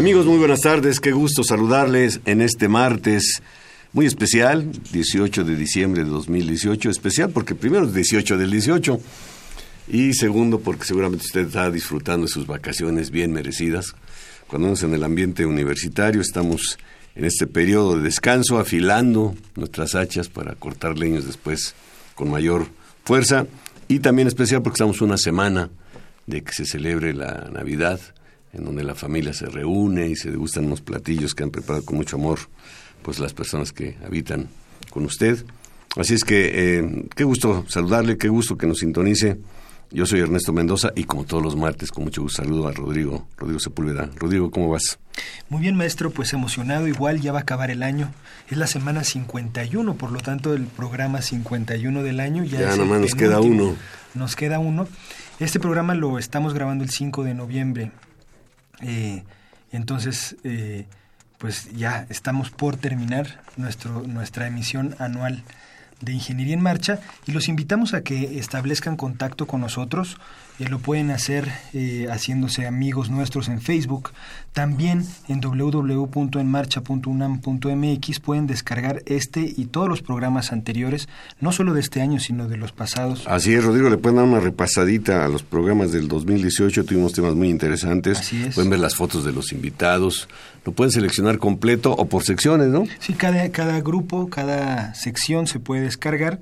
Amigos, muy buenas tardes. Qué gusto saludarles en este martes muy especial, 18 de diciembre de 2018. Especial porque primero es 18 del 18 y segundo porque seguramente usted está disfrutando de sus vacaciones bien merecidas. Cuando estamos en el ambiente universitario estamos en este periodo de descanso afilando nuestras hachas para cortar leños después con mayor fuerza y también especial porque estamos una semana de que se celebre la Navidad en donde la familia se reúne y se degustan unos platillos que han preparado con mucho amor pues las personas que habitan con usted. Así es que eh, qué gusto saludarle, qué gusto que nos sintonice. Yo soy Ernesto Mendoza y como todos los martes, con mucho gusto saludo a Rodrigo, Rodrigo Sepúlveda. Rodrigo, ¿cómo vas? Muy bien, maestro, pues emocionado, igual ya va a acabar el año. Es la semana 51, por lo tanto el programa 51 del año ya... Ya nomás nos queda uno. Nos queda uno. Este programa lo estamos grabando el 5 de noviembre eh, entonces, eh, pues ya estamos por terminar nuestro, nuestra emisión anual de Ingeniería en Marcha y los invitamos a que establezcan contacto con nosotros eh, lo pueden hacer eh, haciéndose amigos nuestros en Facebook. También en www.enmarcha.unam.mx pueden descargar este y todos los programas anteriores, no solo de este año, sino de los pasados. Así es, Rodrigo, le pueden dar una repasadita a los programas del 2018, tuvimos temas muy interesantes. Así es. Pueden ver las fotos de los invitados, lo pueden seleccionar completo o por secciones, ¿no? Sí, cada, cada grupo, cada sección se puede descargar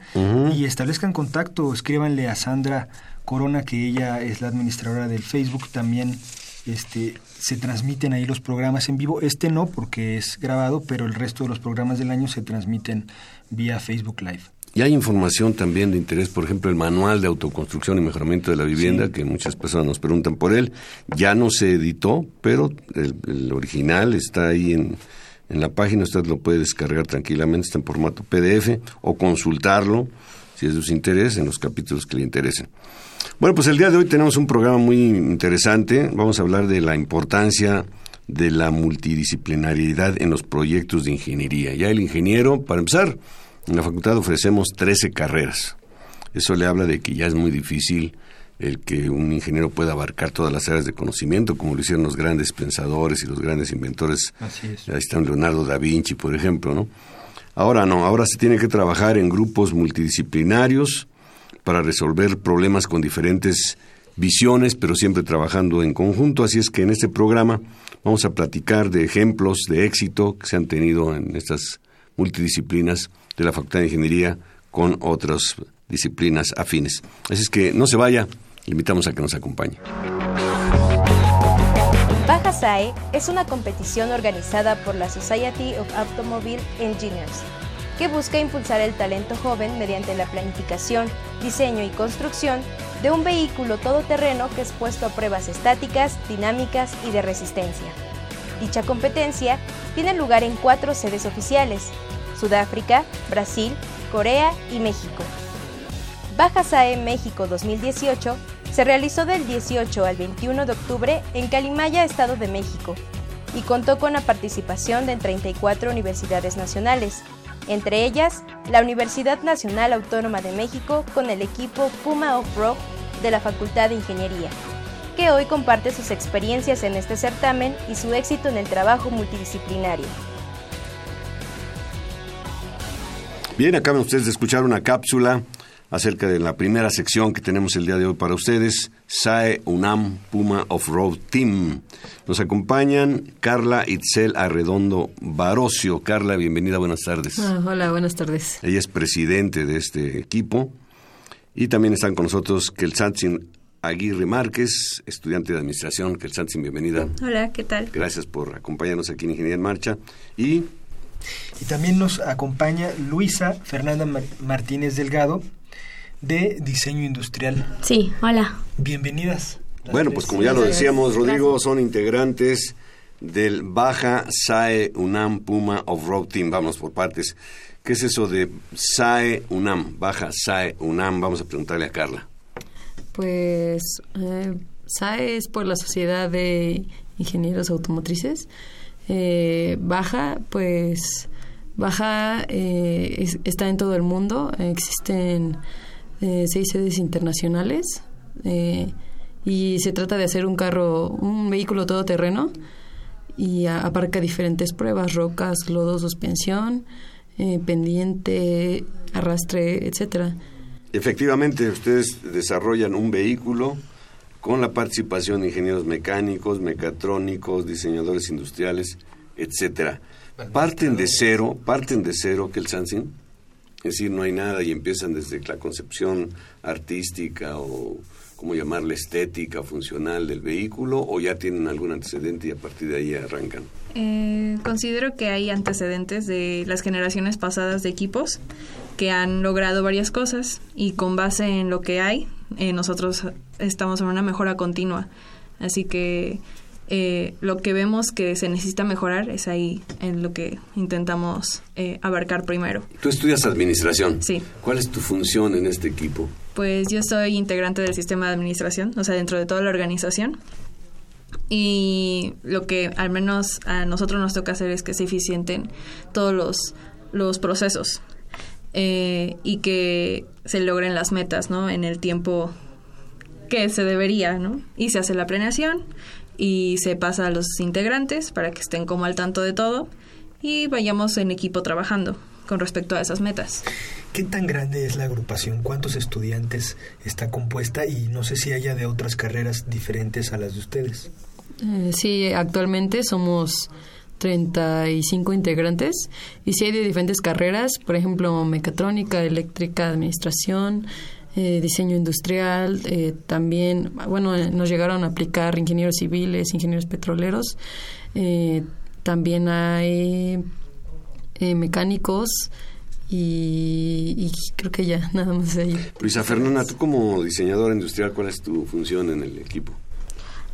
y establezcan contacto, escríbanle a Sandra Corona, que ella es la administradora del Facebook, también este, se transmiten ahí los programas en vivo. Este no, porque es grabado, pero el resto de los programas del año se transmiten vía Facebook Live. Y hay información también de interés, por ejemplo, el manual de autoconstrucción y mejoramiento de la vivienda, que muchas personas nos preguntan por él. Ya no se editó, pero el, original está ahí en, en la página, usted lo puede descargar tranquilamente, está en formato PDF o consultarlo si es de su interés en los capítulos que le interesen. Bueno, pues el día de hoy tenemos un programa muy interesante. Vamos a hablar de la importancia de la multidisciplinariedad en los proyectos de ingeniería. Ya el ingeniero, para empezar, en la facultad ofrecemos 13 carreras. Eso le habla de que ya es muy difícil el que un ingeniero pueda abarcar todas las áreas de conocimiento, como lo hicieron los grandes pensadores y los grandes inventores. Así es. Ahí está Leonardo da Vinci, por ejemplo, ¿no? Ahora no, ahora se tiene que trabajar en grupos multidisciplinarios, para resolver problemas con diferentes visiones, pero siempre trabajando en conjunto. Así es que en este programa vamos a platicar de ejemplos de éxito que se han tenido en estas multidisciplinas de la Facultad de Ingeniería con otras disciplinas afines. Así es que no se vaya, le invitamos a que nos acompañe. Baja SAE es una competición organizada por la Society of Automobile Engineers que busca impulsar el talento joven mediante la planificación, diseño y construcción de un vehículo todoterreno que es puesto a pruebas estáticas, dinámicas y de resistencia. Dicha competencia tiene lugar en cuatro sedes oficiales, Sudáfrica, Brasil, Corea y México. Baja SAE México 2018 se realizó del 18 al 21 de octubre en Calimaya, Estado de México, y contó con la participación de 34 universidades nacionales, entre ellas la Universidad Nacional Autónoma de México con el equipo Puma Off-Road de la Facultad de Ingeniería, que hoy comparte sus experiencias en este certamen y su éxito en el trabajo multidisciplinario. Bien, acaban ustedes de escuchar una cápsula acerca de la primera sección que tenemos el día de hoy para ustedes, SAE UNAM Puma Off-Road Team. Nos acompañan Carla Itzel Arredondo Barocio. Carla, bienvenida, buenas tardes. Ah, hola, buenas tardes. Ella es presidente de este equipo. Y también están con nosotros Kelsantzin Aguirre Márquez, estudiante de administración. Kelsantzin, bienvenida. Hola, ¿qué tal? Gracias por acompañarnos aquí en Ingeniería en Marcha. Y Y también nos acompaña Luisa Fernanda Mar- Martínez Delgado de Diseño Industrial. Sí, hola. Bienvenidas. Bueno, tres. pues como ya lo decíamos, Rodrigo, Gracias. son integrantes del Baja SAE UNAM Puma Off-Road Team. Vamos por partes. ¿Qué es eso de SAE UNAM? Baja SAE UNAM. Vamos a preguntarle a Carla. Pues eh, SAE es por la Sociedad de Ingenieros Automotrices. Eh, Baja, pues Baja eh, es- está en todo el mundo. Existen eh, seis sedes internacionales eh, y se trata de hacer un carro, un vehículo todoterreno y a- abarca diferentes pruebas, rocas, lodo, suspensión, pendiente, arrastre, etcétera. Efectivamente, ustedes desarrollan un vehículo con la participación de ingenieros mecánicos, mecatrónicos, diseñadores industriales, etcétera. Parten de cero, parten de cero que el Sansin, es decir, no hay nada y empiezan desde la concepción artística o cómo llamarle estética, funcional del vehículo, o ya tienen algún antecedente y a partir de ahí arrancan. Eh, considero que hay antecedentes de las generaciones pasadas de equipos que han logrado varias cosas y con base en lo que hay, eh, nosotros estamos en una mejora continua. Así que eh, lo que vemos que se necesita mejorar es ahí en lo que intentamos eh, abarcar primero. Tú estudias administración. Sí. ¿Cuál es tu función en este equipo? Pues yo soy integrante del sistema de administración, o sea, dentro de toda la organización. Y lo que al menos a nosotros nos toca hacer es que se eficienten todos los, los procesos eh, y que se logren las metas, ¿no? En el tiempo que se debería, ¿no? Y se hace la planeación y se pasa a los integrantes para que estén como al tanto de todo y vayamos en equipo trabajando con respecto a esas metas. ¿Qué tan grande es la agrupación? ¿Cuántos estudiantes está compuesta? Y no sé si haya de otras carreras diferentes a las de ustedes. Eh, sí, actualmente somos 35 integrantes y sí hay de diferentes carreras, por ejemplo, mecatrónica, eléctrica, administración, eh, diseño industrial, eh, también, bueno, eh, nos llegaron a aplicar ingenieros civiles, ingenieros petroleros, eh, también hay eh, mecánicos y, y creo que ya, nada más ahí. Luisa Fernanda, tú como diseñadora industrial, ¿cuál es tu función en el equipo?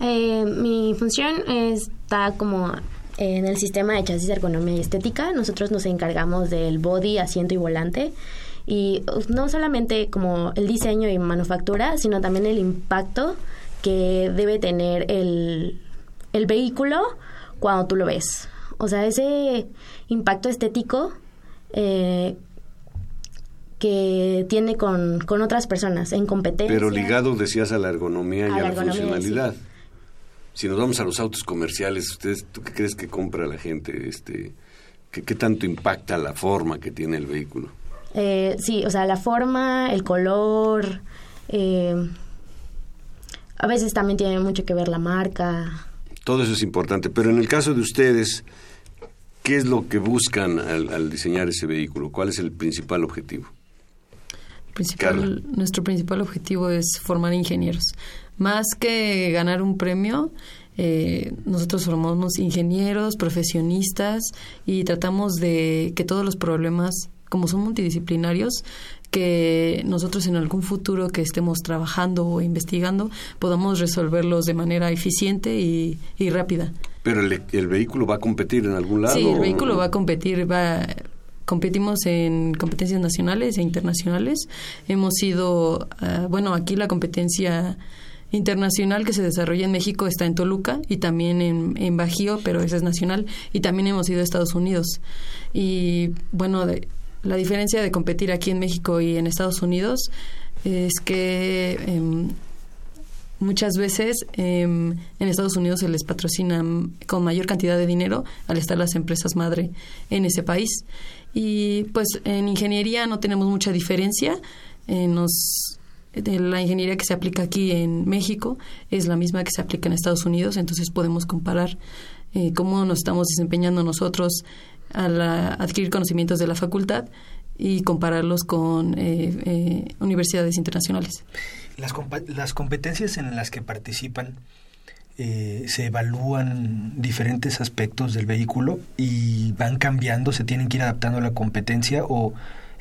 Eh, mi función está como en el sistema de chasis, ergonomía y estética. Nosotros nos encargamos del body, asiento y volante. Y uh, no solamente como el diseño y manufactura, sino también el impacto que debe tener el, el vehículo cuando tú lo ves. O sea, ese impacto estético eh, que tiene con, con otras personas en competencia. Pero ligado, decías, a la ergonomía y A a la ergonomía, funcionalidad. Si nos vamos a los autos comerciales, ¿ustedes, ¿tú qué crees que compra la gente? Este, ¿qué, ¿Qué tanto impacta la forma que tiene el vehículo? Eh, sí, o sea, la forma, el color. eh, a veces también tiene mucho que ver la marca. Todo eso es importante, pero en el caso de ustedes, ¿qué es lo que buscan al, al diseñar ese vehículo? ¿Cuál es el principal objetivo? Principal- nuestro principal objetivo es formar ingenieros. Más que ganar un premio, eh, nosotros formamos ingenieros, profesionistas y tratamos de que todos los problemas, como son multidisciplinarios, que nosotros en algún futuro que estemos trabajando o investigando podamos resolverlos de manera eficiente y, y rápida. ¿Pero el, el vehículo va a competir en algún lado? Sí, el vehículo va a competir, va competimos en competencias nacionales e internacionales. Hemos sido, ah, bueno, aquí la competencia internacional que se desarrolla en México está en Toluca y también en, en Bajío, pero esa es nacional, y también hemos ido a Estados Unidos. Y bueno, de- la diferencia de competir aquí en México y en Estados Unidos es que em, muchas veces em, en Estados Unidos se les patrocina con mayor cantidad de dinero al estar las empresas madre en ese país. Y pues en ingeniería no tenemos mucha diferencia. eh, nos la ingeniería que se aplica aquí en México es la misma que se aplica en Estados Unidos, entonces podemos comparar eh, cómo nos estamos desempeñando nosotros al adquirir conocimientos de la facultad y compararlos con eh, eh, universidades internacionales. Las, las, competencias en las que participan se evalúan diferentes aspectos del vehículo y van cambiando, se tienen que ir adaptando a la competencia o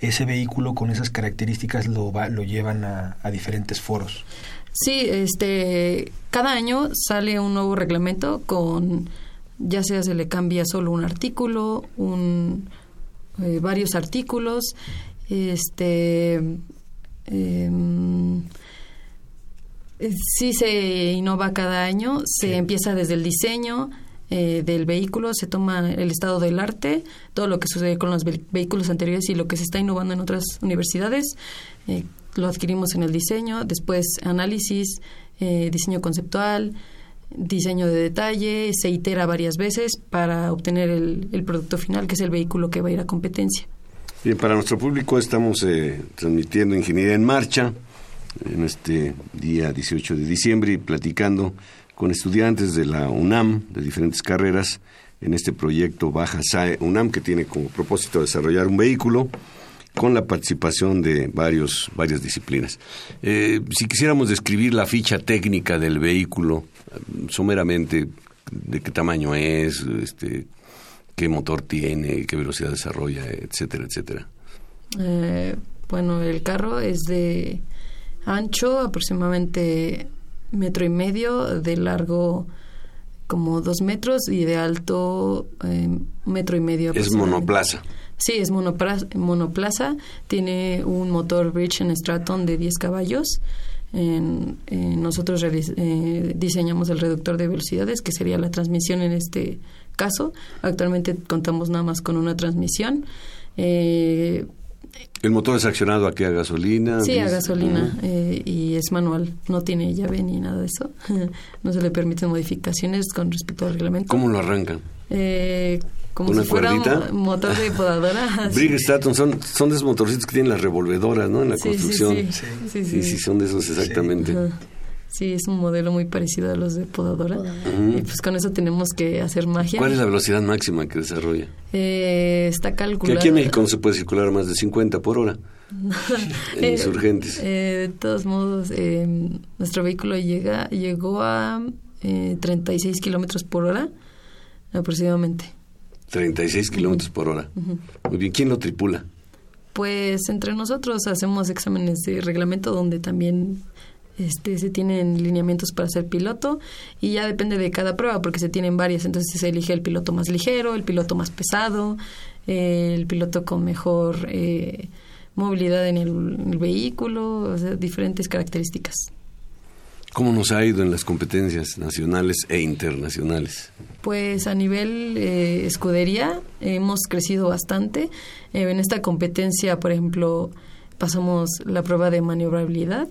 ese vehículo con esas características lo, va, lo llevan a, diferentes foros. Sí, este, cada año sale un nuevo reglamento con, ya sea se le cambia solo un artículo, un, eh, varios artículos, este, em, eh, sí se innova cada año, se empieza desde el diseño, eh, del vehículo, se toma el estado del arte, todo lo que sucede con los vehículos anteriores y lo que se está innovando en otras universidades. Lo adquirimos en el diseño, después análisis, diseño conceptual, diseño de detalle, se itera varias veces para obtener el, el, producto final, que es el vehículo que va a ir a competencia. Bien, para nuestro público estamos transmitiendo Ingeniería en Marcha en este día 18 de diciembre y platicando con estudiantes de la UNAM, de diferentes carreras, en este proyecto Baja SAE UNAM, que tiene como propósito desarrollar un vehículo con la participación de varios, varias disciplinas. Eh, si quisiéramos describir la ficha técnica del vehículo, someramente, de qué tamaño es, este, qué motor tiene, qué velocidad desarrolla, etcétera, etcétera. Eh, bueno, el carro es de ancho aproximadamente metro y medio, de largo como dos metros y de alto eh, metro y medio. Es monoplaza. Sí, es monoplaza, monoplaza. Tiene un motor Bridge en Straton de 10 caballos. En, nosotros eh, diseñamos el reductor de velocidades, que sería la transmisión en este caso. Actualmente contamos nada más con una transmisión. Eh, ¿El motor es accionado aquí a gasolina? Sí, a gasolina eh, y es manual, no tiene llave ni nada de eso. no se le permiten modificaciones con respecto al reglamento. ¿Cómo lo arrancan? Eh, como si fuera un motor de podadora. Briggs Staton son, son de esos motorcitos que tienen las revolvedoras, ¿no? En la construcción. Sí sí sí, sí son de esos exactamente. Sí, es un modelo muy parecido a los de podadora. Y pues con eso tenemos que hacer magia. ¿Cuál es la velocidad máxima que desarrolla? Eh, está calculada. Que aquí en México no se puede circular más de 50 por hora. en insurgentes. Eh, de todos modos, eh, nuestro vehículo llega llegó a 36 kilómetros por hora aproximadamente. 36 kilómetros por hora. Muy bien, ¿quién lo tripula? Pues entre nosotros hacemos exámenes de reglamento donde también este, se tienen lineamientos para ser piloto y ya depende de cada prueba porque se tienen varias, entonces se elige el piloto más ligero, el piloto más pesado, eh, el piloto con mejor eh, movilidad en el, vehículo, o sea, diferentes características. ¿Cómo nos ha ido en las competencias nacionales e internacionales? Pues a nivel eh, escudería hemos crecido bastante. en esta competencia, por ejemplo, pasamos la prueba de maniobrabilidad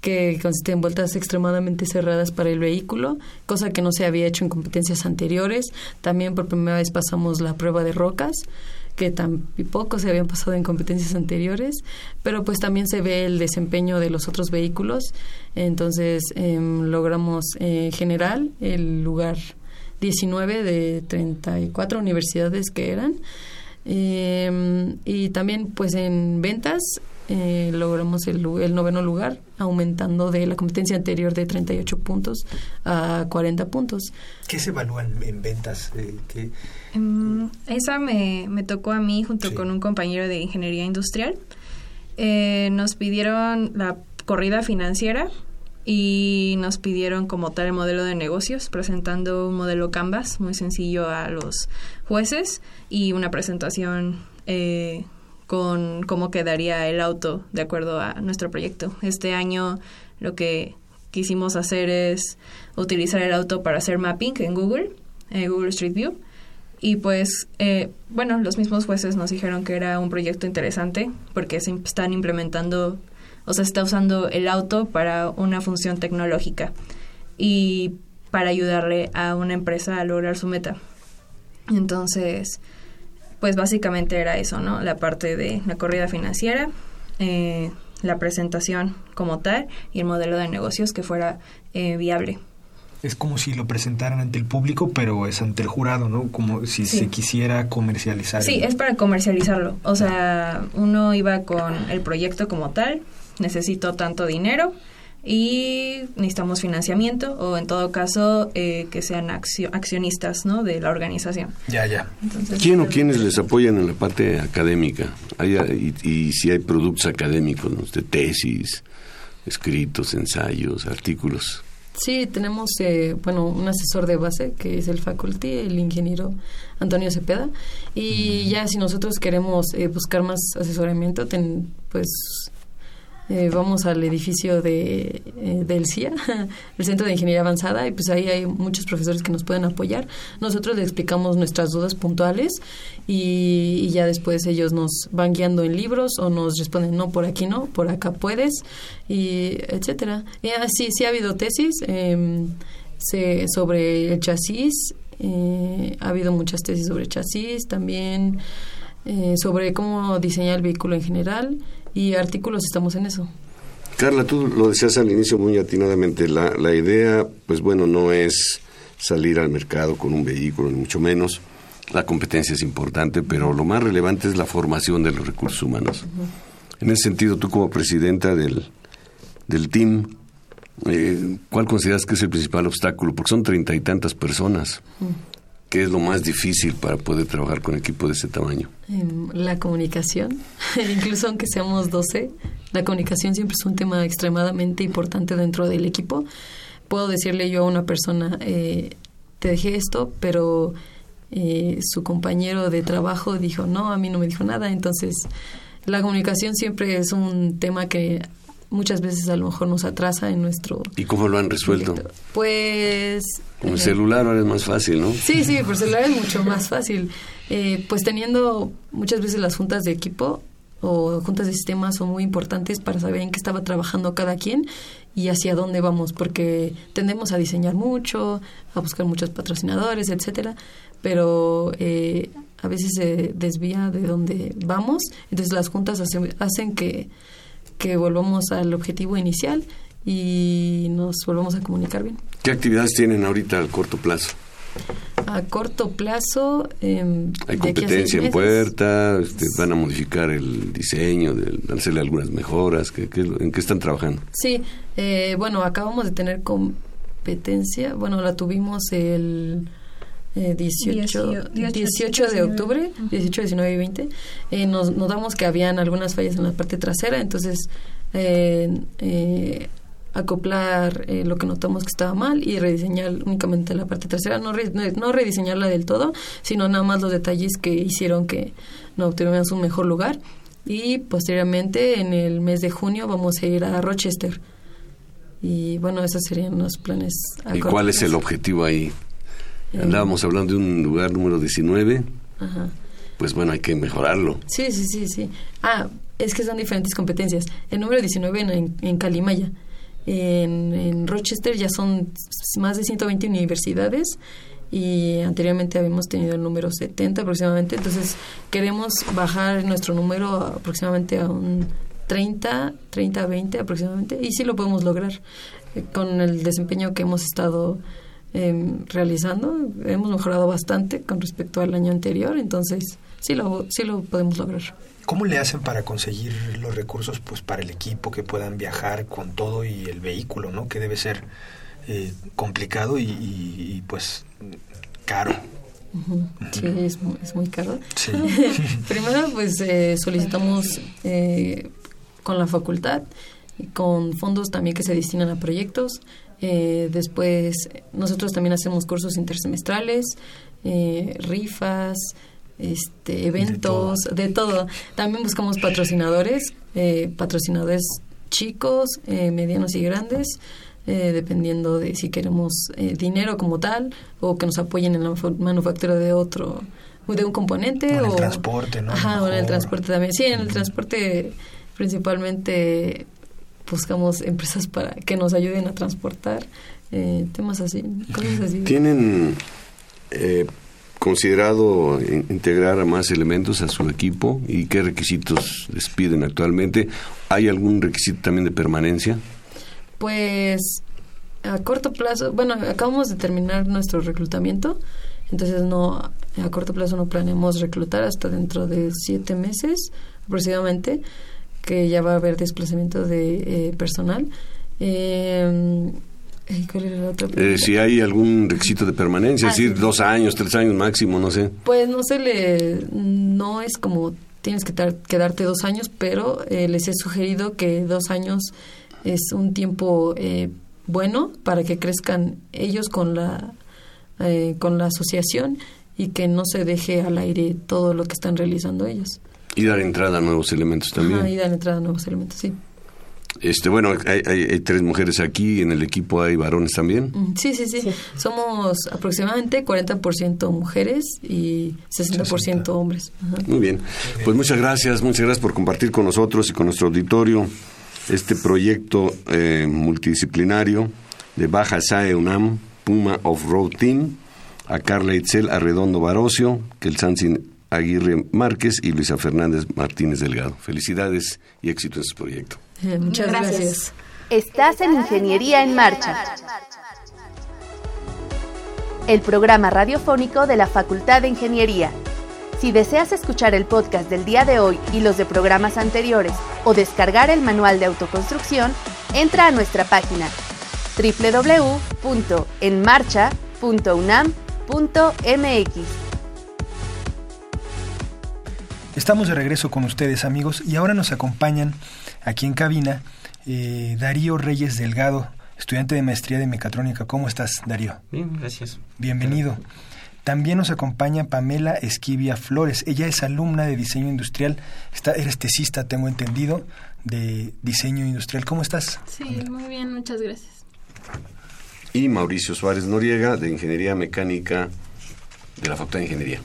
que consiste en vueltas extremadamente cerradas para el vehículo, cosa que no se había hecho en competencias anteriores. También por primera vez pasamos la prueba de rocas, que tampoco se habían pasado en competencias anteriores, pero pues también se ve el desempeño de los otros vehículos. Entonces em, logramos en eh, general el lugar 19 de 34 universidades que eran. Em, y también pues en ventas eh, logramos el, el, noveno lugar, aumentando de la competencia anterior de 38 puntos a 40 puntos. ¿Qué se evalúan en ventas? Eh, em, esa me, me, tocó a mí junto con un compañero de ingeniería industrial. Eh, nos pidieron la corrida financiera y nos pidieron como tal el modelo de negocios, presentando un modelo Canvas muy sencillo a los jueces y una presentación eh, con cómo quedaría el auto de acuerdo a nuestro proyecto. Este año lo que quisimos hacer es utilizar el auto para hacer mapping en Google, en Google Street View. Y pues, eh, bueno, los mismos jueces nos dijeron que era un proyecto interesante porque se están implementando, o sea, se está usando el auto para una función tecnológica y para ayudarle a una empresa a lograr su meta. Entonces, pues básicamente era eso, ¿no? La parte de la corrida financiera, eh, la presentación como tal y el modelo de negocios que fuera eh, viable. Es como si lo presentaran ante el público, pero es ante el jurado, ¿no? Como si se quisiera comercializar. Sí, es para comercializarlo. O sea, uno iba con el proyecto como tal, necesito tanto dinero y necesitamos financiamiento o en todo caso eh, que sean accionistas ¿no? de la organización. Ya, ya. ¿Quién o quiénes les apoyan en la parte académica? y, si hay productos académicos, de tesis, escritos, ensayos, artículos. Sí, tenemos eh, bueno un asesor de base que es el faculty, el ingeniero Antonio Cepeda. Y ya si nosotros queremos eh, buscar más asesoramiento, pues eh, vamos al edificio de, eh, del CIA, el Centro de Ingeniería Avanzada, y pues ahí hay muchos profesores que nos pueden apoyar. Nosotros les explicamos nuestras dudas puntuales y, ya después ellos nos van guiando en libros o nos responden, no, por aquí no, por acá puedes, y etcétera. Y así, sí ha habido tesis em, sobre el chasis, eh, ha habido muchas tesis sobre chasis, también sobre cómo diseñar el vehículo en general y artículos estamos en eso. Carla, tú lo decías al inicio muy atinadamente, la, la idea, pues bueno, no es salir al mercado con un vehículo, ni mucho menos. La competencia es importante, pero lo más relevante es la formación de los recursos humanos. En ese sentido, tú como presidenta del, del team, eh, ¿cuál consideras que es el principal obstáculo? Porque son treinta y tantas personas. ¿Qué es lo más difícil para poder trabajar con equipo de ese tamaño? La comunicación, incluso aunque seamos 12, la comunicación siempre es un tema extremadamente importante dentro del equipo. Puedo decirle yo a una persona, eh, te dejé esto, pero eh, su compañero de trabajo dijo, no, a mí no me dijo nada. Entonces, la comunicación siempre es un tema que muchas veces a lo mejor nos atrasa en nuestro... ¿Y cómo lo han resuelto? Pues... Con el celular ahora es más fácil, ¿no? Sí, sí, por celular es mucho más fácil. Eh, pues teniendo muchas veces las juntas de equipo o juntas de sistemas son muy importantes para saber en qué estaba trabajando cada quien y hacia dónde vamos, porque tendemos a diseñar mucho, a buscar muchos patrocinadores, etcétera, pero eh, a veces se desvía de dónde vamos, entonces las juntas hacen que que volvamos al objetivo inicial y nos volvamos a comunicar bien. ¿Qué actividades tienen ahorita al corto plazo? A corto plazo... Eh, Hay competencia en puerta, este, van a modificar el diseño, de, hacerle algunas mejoras, ¿en qué están trabajando? Sí, eh, bueno, acabamos de tener competencia, bueno, la tuvimos el 18, eh, 18, de octubre, 18, 19 y 20, eh, nos notamos que habían algunas fallas en la parte trasera, entonces eh, acoplar lo que notamos que estaba mal y rediseñar únicamente la parte trasera, no, no rediseñarla del todo, sino nada más los detalles que hicieron que no obtuviéramos un mejor lugar. Y posteriormente, en el mes de junio, vamos a ir a Rochester. Y bueno, esos serían los planes. ¿Y cuál es el objetivo ahí? Andábamos hablando de un lugar número 19. Ajá. Pues bueno, hay que mejorarlo. Sí, sí, sí, sí. Ah, es que son diferentes competencias. El número 19 en, en Calimaya. En, en, Rochester ya son más de 120 universidades y anteriormente habíamos tenido el número 70 aproximadamente. Entonces queremos bajar nuestro número aproximadamente a un 30, 30, 20 aproximadamente. Y sí lo podemos lograr eh, con el desempeño que hemos estado Em, realizando. Hemos mejorado bastante con respecto al año anterior, entonces sí lo, sí lo podemos lograr. ¿Cómo le hacen para conseguir los recursos pues para el equipo que puedan viajar con todo y el vehículo, ¿no? Que debe ser eh, complicado y, pues caro. Sí, es muy, es muy caro. Primero, pues eh, solicitamos eh, con la facultad, con fondos también que se destinan a proyectos, eh, después, nosotros también hacemos cursos intersemestrales, eh, rifas, este, eventos, de todo. También buscamos patrocinadores, eh, patrocinadores chicos, medianos y grandes, dependiendo de si queremos dinero como tal o que nos apoyen en la manufactura de otro de un componente o en el transporte, ¿no? Ajá, o en el transporte también. Sí, en el transporte principalmente buscamos empresas para que nos ayuden a transportar eh, temas así, cosas así. ¿Tienen eh, considerado integrar a más elementos a su equipo y qué requisitos les piden actualmente? ¿Hay algún requisito también de permanencia? Pues a corto plazo, bueno, acabamos de terminar nuestro reclutamiento, entonces no a corto plazo no planeamos reclutar hasta dentro de siete meses aproximadamente, que ya va a haber desplazamiento de eh, personal. Eh, ¿Cuál era la otra eh, si hay algún requisito de permanencia, es ah, decir, dos años, tres años máximo, no sé. Pues no se le, no es como tienes que quedarte dos años, pero eh, les he sugerido que dos años es un tiempo eh, bueno para que crezcan ellos con la con la asociación y que no se deje al aire todo lo que están realizando ellos. Y dar entrada a nuevos elementos también. y dar entrada a nuevos elementos, sí. Este, bueno, hay, tres mujeres aquí, en el equipo hay varones también. Mm, sí, sí, sí. Somos aproximadamente 40% mujeres y 60% hombres. Muy bien. Pues muchas gracias, muchas gracias por compartir con nosotros y con nuestro auditorio este proyecto eh, multidisciplinario de Baja SAE UNAM, Puma Off-Road Team, a Carla Itzel Arredondo Barocio, que el Sansin Aguirre Márquez y Luisa Fernández Martínez Delgado. Felicidades y éxito en su proyecto. Muchas gracias. Estás en Ingeniería en Marcha. El programa radiofónico de la Facultad de Ingeniería. Si deseas escuchar el podcast del día de hoy y los de programas anteriores o descargar el manual de autoconstrucción, entra a nuestra página www.enmarcha.unam.mx. Estamos de regreso con ustedes amigos y ahora nos acompañan aquí en cabina eh, Darío Reyes Delgado, estudiante de maestría de mecatrónica. ¿Cómo estás, Darío? Bien, gracias. Bienvenido. También nos acompaña Pamela Esquivia Flores. Ella es alumna de diseño industrial. Está, eres tesista, tengo entendido, de diseño industrial. ¿Cómo estás? Sí, muy bien, muchas gracias. Y Mauricio Suárez Noriega, de Ingeniería Mecánica de la Facultad de Ingeniería.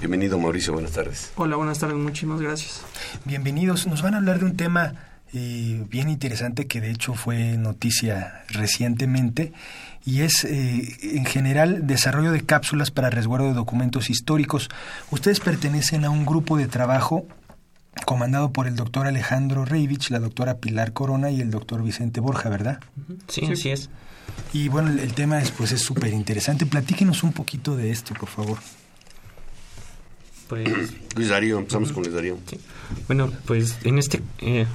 Bienvenido Mauricio, buenas tardes. Hola, buenas tardes, muchísimas gracias. Bienvenidos, nos van a hablar de un tema eh, bien interesante que de hecho fue noticia recientemente y es eh, en general desarrollo de cápsulas para resguardo de documentos históricos. Ustedes pertenecen a un grupo de trabajo comandado por el doctor Alejandro Reivich, la doctora Pilar Corona y el doctor Vicente Borja, ¿verdad? Sí, así es. Y bueno, el, tema es pues es súper interesante. Platíquenos un poquito de esto, por favor. Pues, Luis Darío, empezamos con Luis Darío. Bueno, pues en este eh,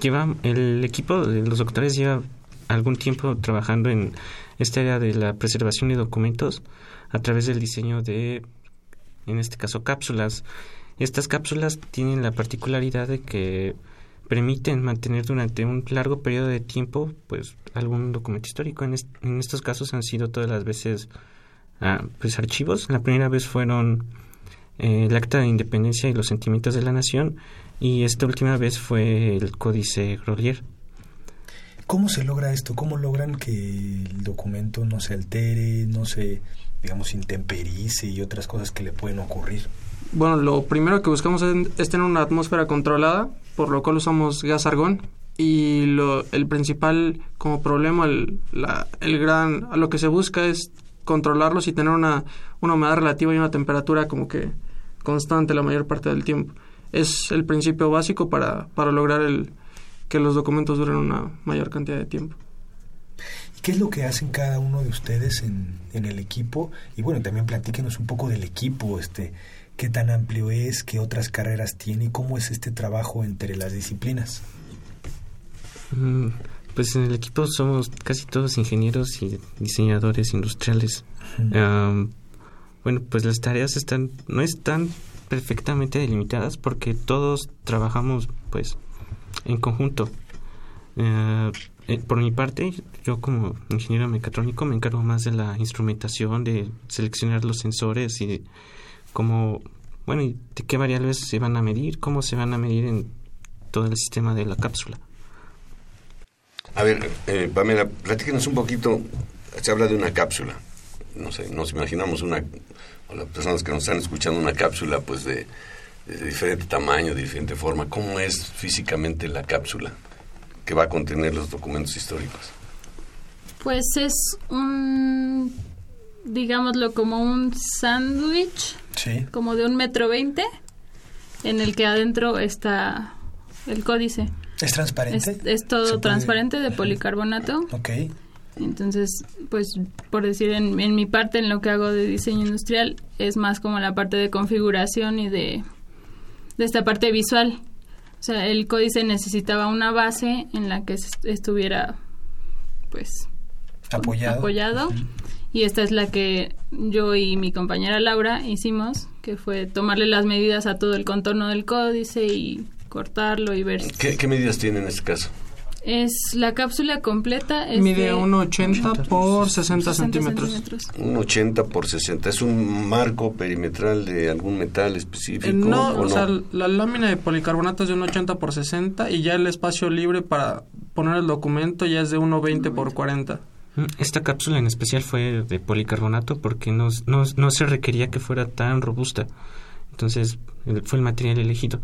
lleva el equipo de los doctores lleva algún tiempo trabajando en esta área de la preservación de documentos a través del diseño de, en este caso, cápsulas. Estas cápsulas tienen la particularidad de que permiten mantener durante un largo periodo de tiempo pues algún documento histórico. En, en estos casos han sido todas las veces ah, pues archivos. La primera vez fueron el Acta de Independencia y los Sentimientos de la Nación y esta última vez fue el Códice Grolier. ¿Cómo se logra esto? ¿Cómo logran que el documento no se altere, no se, digamos, intemperice y otras cosas que le pueden ocurrir? Bueno, lo primero que buscamos es, tener una atmósfera controlada, por lo cual usamos gas argón y lo, el principal como problema, el, la, el gran, lo que se busca es controlarlos y tener una, una humedad relativa y una temperatura como que constante la mayor parte del tiempo. Es el principio básico para, para lograr el, que los documentos duren una mayor cantidad de tiempo. ¿Y qué es lo que hacen cada uno de ustedes en, en el equipo? Y bueno, también platíquenos un poco del equipo, este, qué tan amplio es, qué otras carreras tiene y cómo es este trabajo entre las disciplinas. Mm, pues en el equipo somos casi todos ingenieros y diseñadores industriales. Bueno, pues las tareas están no están perfectamente delimitadas porque todos trabajamos pues en conjunto. Eh, eh, por mi parte, yo como ingeniero mecatrónico me encargo más de la instrumentación, de seleccionar los sensores y cómo, bueno, y de qué variables se van a medir, cómo se van a medir en todo el sistema de la cápsula. A ver, eh, Pamela, platíquenos un poquito, se habla de una cápsula, no sé, nos imaginamos una o las personas que nos están escuchando una cápsula pues de, diferente tamaño, de diferente forma. ¿Cómo es físicamente la cápsula que va a contener los documentos históricos? Pues es un digámoslo, como un sándwich, Sí. como de un metro veinte, en el que adentro está el códice. ¿Es transparente? Es, es todo ¿Se puede- transparente de policarbonato. Ok. Entonces, pues, por decir, en, en mi parte, en lo que hago de diseño industrial, es más como la parte de configuración y de, de esta parte visual. O sea, el códice necesitaba una base en la que est- estuviera, pues, Apoyado. apoyado. Y esta es la que yo y mi compañera Laura hicimos, que fue tomarle las medidas a todo el contorno del códice y cortarlo y ver. ¿Qué, qué medidas tiene en este caso? Es la cápsula completa. Es Mide de 1,80 por 60 60 centímetros. centímetros. Un 80 por 60. ¿Es un marco perimetral de algún metal específico? Eh, no, o o sea, la lámina de policarbonato es de un 80 por 60 y ya el espacio libre para poner el documento ya es de 1,20 por 40. Mm, Esta cápsula en especial fue de policarbonato porque no, no, no se requería que fuera tan robusta. Entonces el- fue el material elegido.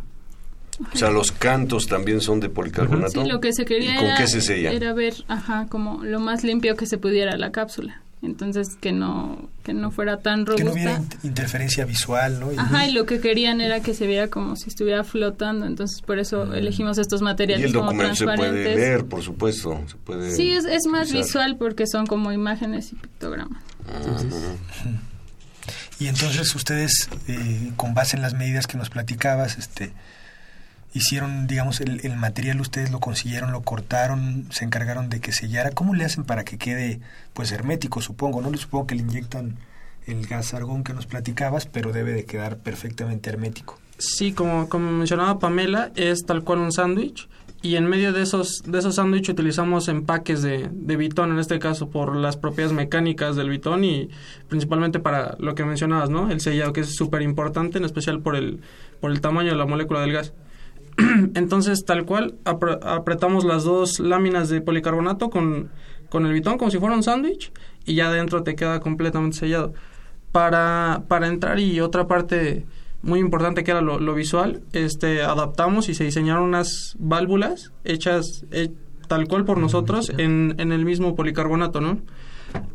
O sea, los cantos también son de policarbonato. Sí, lo que se quería ¿Y con era, qué se sella? era ver, ajá, como lo más limpio que se pudiera la cápsula. Entonces, que no que no fuera tan Que no hubiera robusta. in- interferencia visual, ¿no? Y- Ajá, y lo que querían era que se viera como si estuviera flotando. Entonces, por eso elegimos estos Mm. Y materiales el como documento se puede transparentes. leer, por supuesto. Se puede Sí, es, es más utilizar. visual porque son como imágenes y pictogramas. Y entonces ustedes, eh, con base en las medidas que nos platicabas, este, hicieron, digamos, el, el material, ustedes lo consiguieron, lo cortaron, se encargaron de que sellara. ¿Cómo le hacen para que quede, pues, hermético, supongo? No supongo que le inyectan el gas argón que nos platicabas, pero debe de quedar perfectamente hermético. Sí, como, como mencionaba Pamela, es tal cual un sándwich y en medio de esos de esos sándwiches utilizamos empaques de, de bitón, en este caso por las propiedades mecánicas del bitón y principalmente para lo que mencionabas, ¿no? El sellado que es súper importante, en especial por el, por el tamaño de la molécula del gas. Entonces, tal cual, apre- apretamos las dos láminas de policarbonato con, con el bitón como si fuera un sándwich y ya adentro te queda completamente sellado. Para, para entrar y otra parte muy importante que era lo, lo visual, este, adaptamos y se diseñaron unas válvulas hechas eh, tal cual por nosotros en, en el mismo policarbonato, ¿no?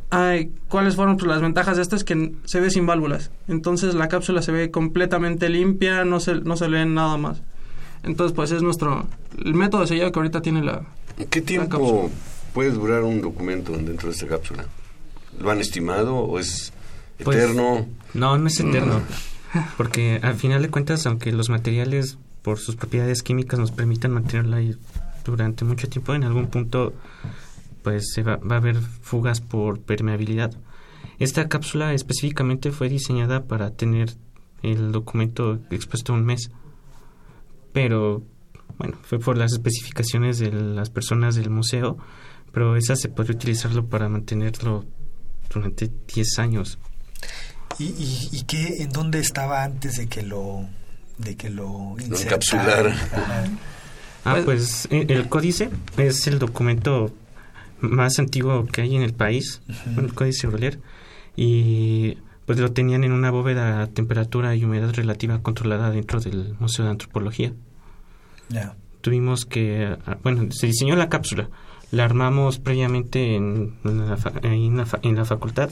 Ay, ¿Cuáles fueron pues, las ventajas de esto? Es que se ve sin válvulas. Entonces la cápsula se ve completamente limpia, no se, no se lee nada más. Entonces, pues es nuestro... El método de sellado que ahorita tiene la... ¿Qué tiempo puede durar un documento dentro de esta cápsula? ¿Lo han estimado o es Pues, eterno? No, no es eterno. Porque al final de cuentas, aunque los materiales por sus propiedades químicas nos permitan mantenerla ahí durante mucho tiempo, en algún punto pues se va, va a haber fugas por permeabilidad. Esta cápsula específicamente fue diseñada para tener el documento expuesto un mes. Pero bueno, fue por las especificaciones de las personas del museo, pero esa se podría utilizarlo para mantenerlo durante 10 años. ¿Y, y, y qué, en dónde estaba antes de que lo, de que lo encapsulara. insertaran? Ajá. Ah, pues eh, el códice es el documento más antiguo que hay en el país, el códice Euler, y pues lo tenían en una bóveda a temperatura y humedad relativa controlada dentro del Museo de Antropología. Ya. Tuvimos que, ah, bueno, se diseñó la cápsula, la armamos previamente en, en la, fa- en la en la facultad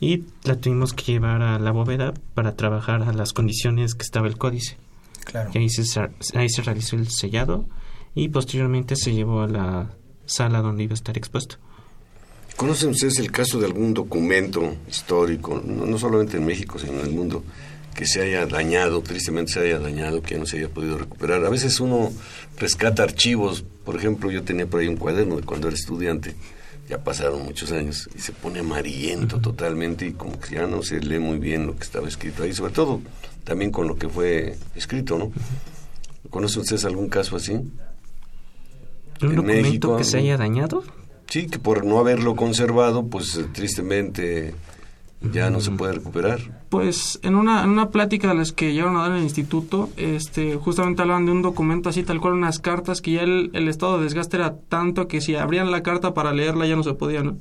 y la tuvimos que llevar a la bóveda para trabajar a las condiciones que estaba el códice. Claro. Y ahí se, ahí se realizó el sellado y posteriormente se llevó a la sala donde iba a estar expuesto. ¿Conocen ustedes el caso de algún documento histórico, no, no solamente en México, sino en el mundo, que se haya dañado, tristemente se haya dañado, que no se haya podido recuperar? A veces uno rescata archivos, por ejemplo, yo tenía por ahí un cuaderno de cuando era estudiante, ya pasaron muchos años, y se pone amarillento totalmente y como que ya no se lee muy bien lo que estaba escrito ahí, sobre todo también con lo que fue escrito, ¿no? ¿Conocen ustedes algún caso así? ¿Un En documento México, que se haya dañado? Sí, que por no haberlo conservado, pues eh, tristemente ya no se puede recuperar. Pues en una, en una plática de las que llegaron a dar en el instituto, este, justamente hablaban de un documento así, tal cual, unas cartas que ya el, el estado de desgaste era tanto que si abrían la carta para leerla ya no se podía, ¿no?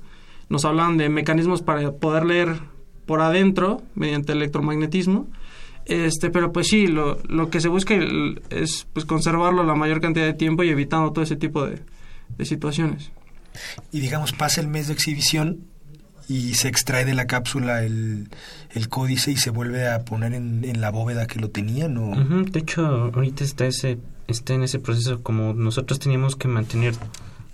Nos hablaban de mecanismos para poder leer por adentro mediante electromagnetismo. Este, pero pues sí, lo, lo que se busca es pues conservarlo la mayor cantidad de tiempo y evitando todo ese tipo de, de situaciones. Y digamos, pasa el mes de exhibición y se extrae de la cápsula el, el códice y se vuelve a poner en, en la bóveda que lo tenían o Ujú, De hecho, ahorita está ese está en ese proceso como nosotros teníamos que mantener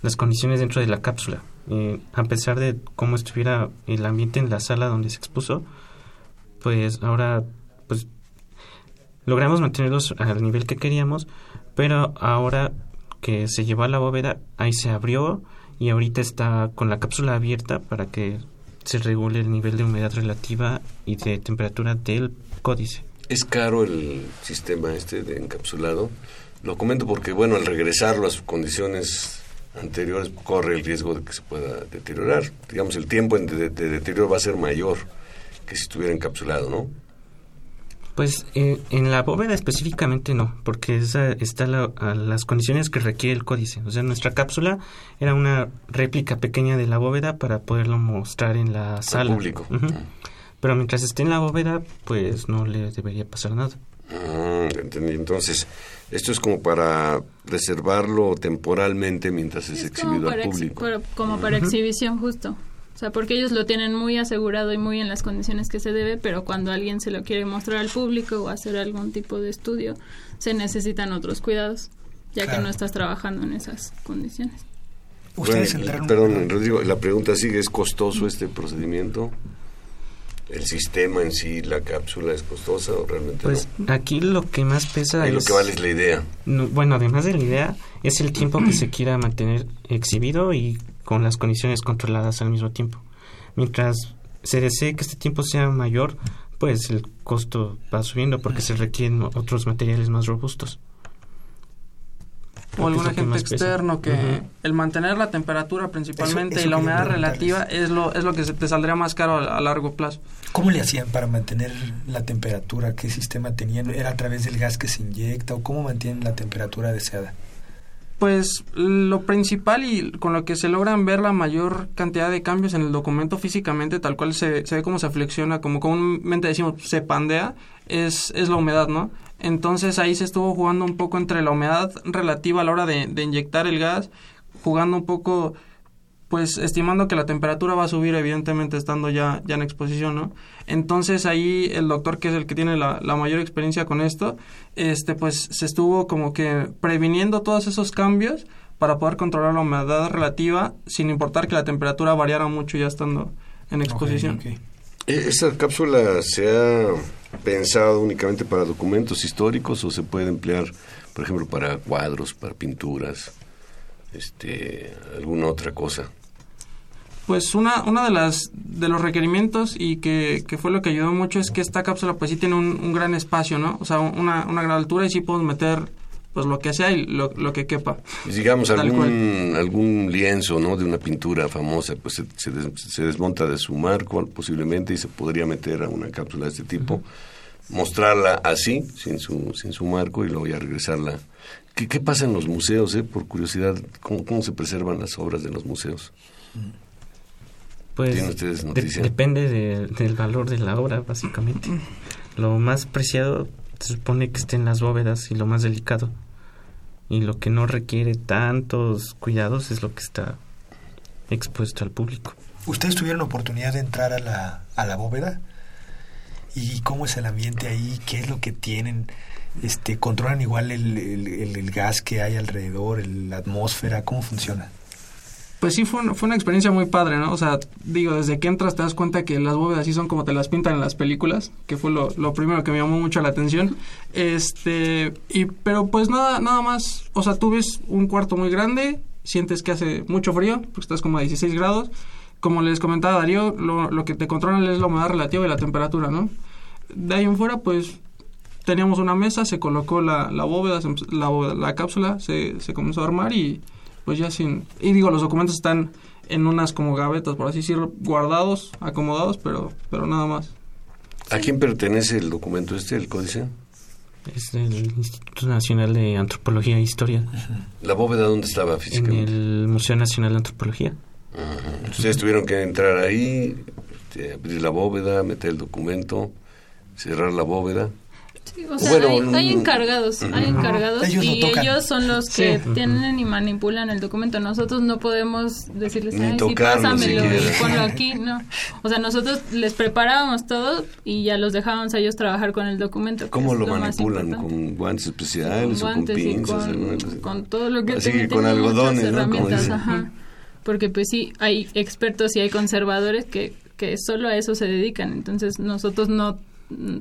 las condiciones dentro de la cápsula. Eh, a pesar de cómo estuviera el ambiente en la sala donde se expuso, pues ahora pues logramos mantenerlos al nivel que queríamos, pero ahora que se llevó a la bóveda, ahí se abrió y ahorita está con la cápsula abierta para que se regule el nivel de humedad relativa y de temperatura del códice. ¿Es caro el sistema este de encapsulado? Lo comento porque, bueno, al regresarlo a sus condiciones anteriores corre el riesgo de que se pueda deteriorar. Digamos, el tiempo de, de deterioro va a ser mayor que si estuviera encapsulado, ¿no? Pues eh, en la bóveda específicamente no, porque esa está la- a las condiciones que requiere el códice. O sea, nuestra cápsula era una réplica pequeña de la bóveda para poderlo mostrar en la sala. público. Ujú. Pero mientras esté en la bóveda, pues no le debería pasar nada. Ah, entendí. Entonces, esto es como para reservarlo temporalmente mientras es, exhibido al ex- público. como para exhibición justo. O sea, porque ellos lo tienen muy asegurado y muy en las condiciones que se debe, pero cuando alguien se lo quiere mostrar al público o hacer algún tipo de estudio, se necesitan otros cuidados, ya Claro. que no estás trabajando en esas condiciones. Ustedes Bueno, entraron- Perdón, Rodrigo, la pregunta sigue, ¿es costoso este procedimiento? ¿El sistema en sí, la cápsula es costosa o realmente Pues aquí lo que más pesa Ahí es... lo que vale es la idea. No, bueno, además de la idea, es el tiempo que se quiera mantener exhibido y con las condiciones controladas al mismo tiempo. Mientras se desee que este tiempo sea mayor, pues el costo va subiendo porque se requieren otros materiales más robustos. o algún que que agente externo que el mantener la temperatura principalmente Eso- eso y la humedad relativa es lo es lo que se te saldría más caro a, a largo plazo. ¿Cómo le hacían para mantener la temperatura? ¿Qué sistema tenían? ¿Era a través del gas que se inyecta o cómo mantienen la temperatura deseada? Pues lo principal y con lo que se logran ver la mayor cantidad de cambios en el documento físicamente, tal cual se, se ve cómo se flexiona, como comúnmente decimos, se pandea, es, es la humedad, ¿no? Entonces ahí se estuvo jugando un poco entre la humedad relativa a la hora de, de inyectar el gas, jugando un poco, pues estimando que la temperatura va a subir, evidentemente estando ya, ya en exposición, ¿no? Entonces ahí el doctor, que es el que tiene la, la mayor experiencia con esto, este pues se estuvo como que previniendo todos esos cambios para poder controlar la humedad relativa sin importar que la temperatura variara mucho ya estando en exposición. ¿E- ¿Esa cápsula se ha pensado únicamente para documentos históricos o se puede emplear, por ejemplo, para cuadros, para pinturas, este, alguna otra cosa? Pues una, una de las de los requerimientos y que, que fue lo que ayudó mucho es que esta cápsula pues sí tiene un, un gran espacio, ¿no? O sea, una, una gran altura y sí podemos meter pues lo que sea y lo, lo que quepa. Y digamos, Tal algún, algún lienzo ¿no? de una pintura famosa, pues se, se des- se desmonta de su marco posiblemente y se podría meter a una cápsula de este tipo, mostrarla así, sin su, sin su marco, y luego ya regresarla. ¿Qué, qué pasa en los museos, eh? por curiosidad? ¿Cómo, ¿Cómo se preservan las obras de los museos? Pues ¿Tienen ustedes de- noticia? depende de- del valor de la obra, básicamente. Lo más preciado se supone que esté en las bóvedas y lo más delicado. Y lo que no requiere tantos cuidados es lo que está expuesto al público. ¿Ustedes tuvieron oportunidad de entrar a la, a la bóveda? ¿Y cómo es el ambiente ahí? ¿Qué es lo que tienen? Este, ¿Controlan igual el, el- el- el gas que hay alrededor, el- la atmósfera? ¿Cómo funciona? Pues sí, fue, fue una experiencia muy padre, ¿no? O sea, digo, desde que entras te das cuenta que las bóvedas sí son como te las pintan en las películas, que fue lo, lo primero que me llamó mucho la atención. Este, y, pero pues nada, nada más, o sea, tú ves un cuarto muy grande, sientes que hace mucho frío, porque estás como a 16 grados. Como les comentaba Darío, lo, lo que te controlan es la humedad relativa y la temperatura, ¿no? De ahí en fuera, pues teníamos una mesa, se colocó la, la bóveda, empezó- la, bóveda- la cápsula, se, se comenzó a armar y pues ya sin... Y digo, los documentos están en unas como gavetas, por así decirlo, guardados, acomodados, pero, pero nada más. ¿A quién pertenece el documento este, el códice? Es del Instituto Nacional de Antropología e Historia, ¿La bóveda dónde estaba en físicamente? el Museo Nacional de Antropología. Ajá. Ustedes tuvieron que entrar ahí, este, abrir la bóveda, meter el documento, cerrar la bóveda. Sí, o sea, Bueno, hay, mm, hay encargados, hay encargados Ellos lo y ellos son los que Sí. tienen y manipulan el documento. Nosotros no podemos decirles, Ni ay, sí, tocarlo pásamelo y siquiera". ponlo aquí, no. O sea, nosotros les preparábamos todo y ya los dejábamos a ellos trabajar con el documento. ¿Cómo lo manipulan? ¿Con guantes especiales Con o con guantes y con, todo lo que Así que con algodones, ¿no? Como herramientas, dicen. ajá. Porque pues sí, hay expertos y hay conservadores que, que solo a eso se dedican. Entonces nosotros no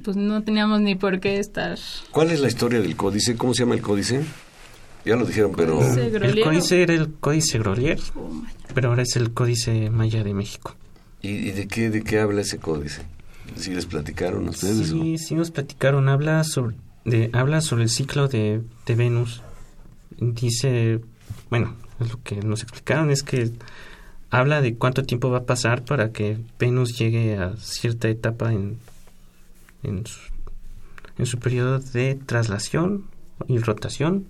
pues no teníamos ni por qué estar ¿Cuál es la historia del códice? ¿Cómo se llama el códice? Ya lo dijeron, pero... Códice. El códice era el códice Grolier, pero ahora es el códice maya de México. ¿Y, y de qué de qué habla ese códice? ¿Sí les platicaron ustedes? o- Sí, sí nos platicaron, habla sobre, de, habla sobre el ciclo de, de Venus. Dice, bueno, lo que nos explicaron es que habla de cuánto tiempo va a pasar para que Venus llegue a cierta etapa en, en, su, en su periodo de traslación y rotación.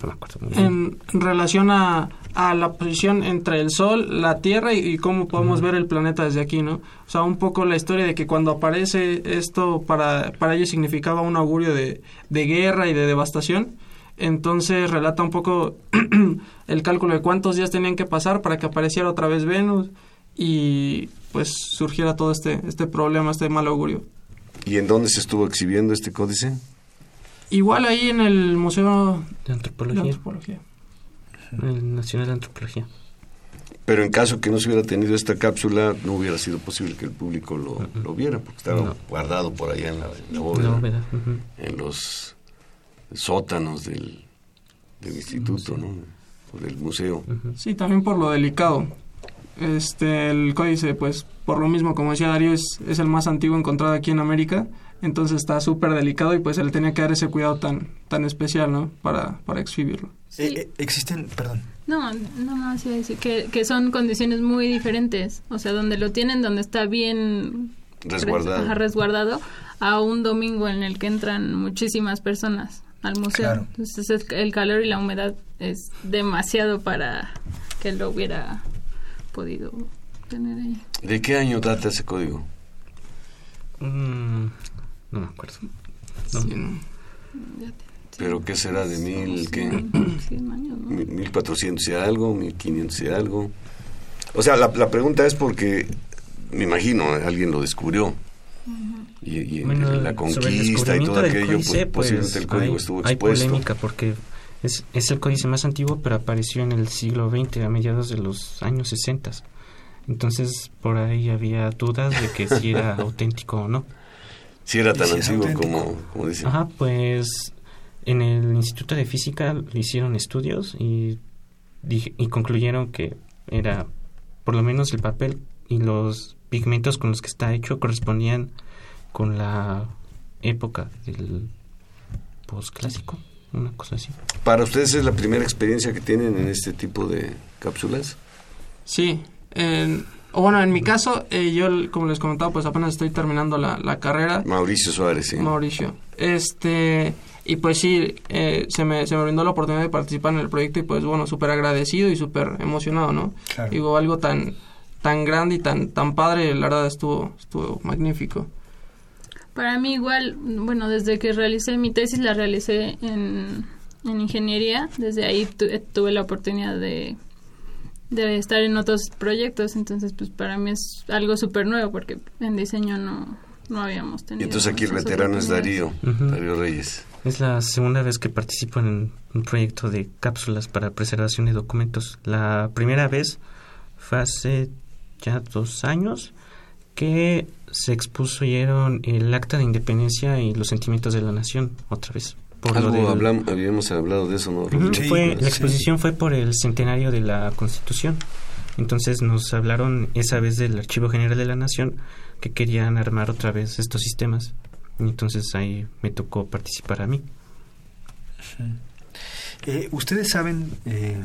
No me acuerdo muy bien. en, relación a, a la posición entre el Sol, la Tierra y, y cómo podemos ver el planeta desde aquí, ¿no? O sea, un poco la historia de que cuando aparece esto para, para ellos significaba un augurio de, de guerra y de devastación. Entonces relata un poco el cálculo de cuántos días tenían que pasar para que apareciera otra vez Venus y pues surgiera todo este, este problema, este mal augurio. ¿Y en dónde se estuvo exhibiendo este códice? Igual ahí en el Museo De de antropología, Antropología. el Nacional de Antropología. Pero en caso que no se hubiera tenido esta cápsula, no hubiera sido posible que el público lo, lo viera, porque estaba No. guardado por allá en la, en la La bóveda, en los sótanos del, del instituto, ¿no? O del museo. Sí, también por lo delicado. Este, el códice, pues, por lo mismo, como decía Darío, es, es el más antiguo encontrado aquí en América. Entonces está súper delicado y pues se le tenía que dar ese cuidado tan, tan especial, ¿no? Para, para exhibirlo. Sí. Eh, eh, existen, perdón, No, no, no, sí, decir que, que son condiciones muy diferentes. O sea, donde lo tienen, donde está bien Resguardado. ajá, resguardado, a un domingo en el que entran muchísimas personas al museo. Claro. Entonces, es- el calor y la humedad es demasiado para que lo hubiera podido tener ahí. ¿De qué año data ese código? Mm, no me acuerdo. No. Sí, ¿no? Ya te- ¿Pero qué será de mil, qué? cien años, ¿no? Mi- 1400 y algo, 1500 y algo. O sea, la, la pregunta es porque, me imagino, alguien lo descubrió. Y, y Bueno, la conquista y todo aquello, pues, códice, pues, posiblemente el código hay, estuvo hay expuesto. polémica porque es, es el códice más antiguo, pero apareció en el siglo XX, a mediados de los años 60. Entonces, por ahí había dudas de que si era auténtico o no. Si era tan si antiguo como, como dicen. Ajá, pues en el Instituto de Física le hicieron estudios y, dije- y concluyeron que era, por lo menos el papel y los pigmentos con los que está hecho correspondían con la época del posclásico, una cosa así. ¿Para ustedes es la primera experiencia que tienen en este tipo de cápsulas? Sí. en- o bueno, en mi caso, eh, yo, como les comentaba, pues apenas estoy terminando la, la carrera. Mauricio Suárez, sí. Mauricio. Este, y pues sí, eh, se, me, se me brindó la oportunidad de participar en el proyecto y pues bueno, súper agradecido y súper emocionado, ¿no? Claro. Digo, algo tan tan grande y tan tan padre, la verdad estuvo estuvo magnífico. Para mí igual, bueno, desde que realicé mi tesis la realicé en, en ingeniería, desde ahí tu- eh, tuve la oportunidad de, de estar en otros proyectos, entonces pues para mí es algo súper nuevo porque en diseño no, no habíamos Y tenido. entonces aquí el veterano es. Darío Reyes. Es la segunda vez que participo en un proyecto de cápsulas para preservación de documentos. La primera vez fue hace ya dos años que se expusieron el acta de independencia y los sentimientos de la nación otra vez. Por lo Algo del- hablam- habíamos hablado de eso, ¿no? Sí, fue, sí. la exposición fue por el centenario de la Constitución. Entonces nos hablaron esa vez del Archivo General de la Nación que querían armar otra vez estos sistemas. Y entonces ahí me tocó participar a mí. Eh, ¿Ustedes saben eh,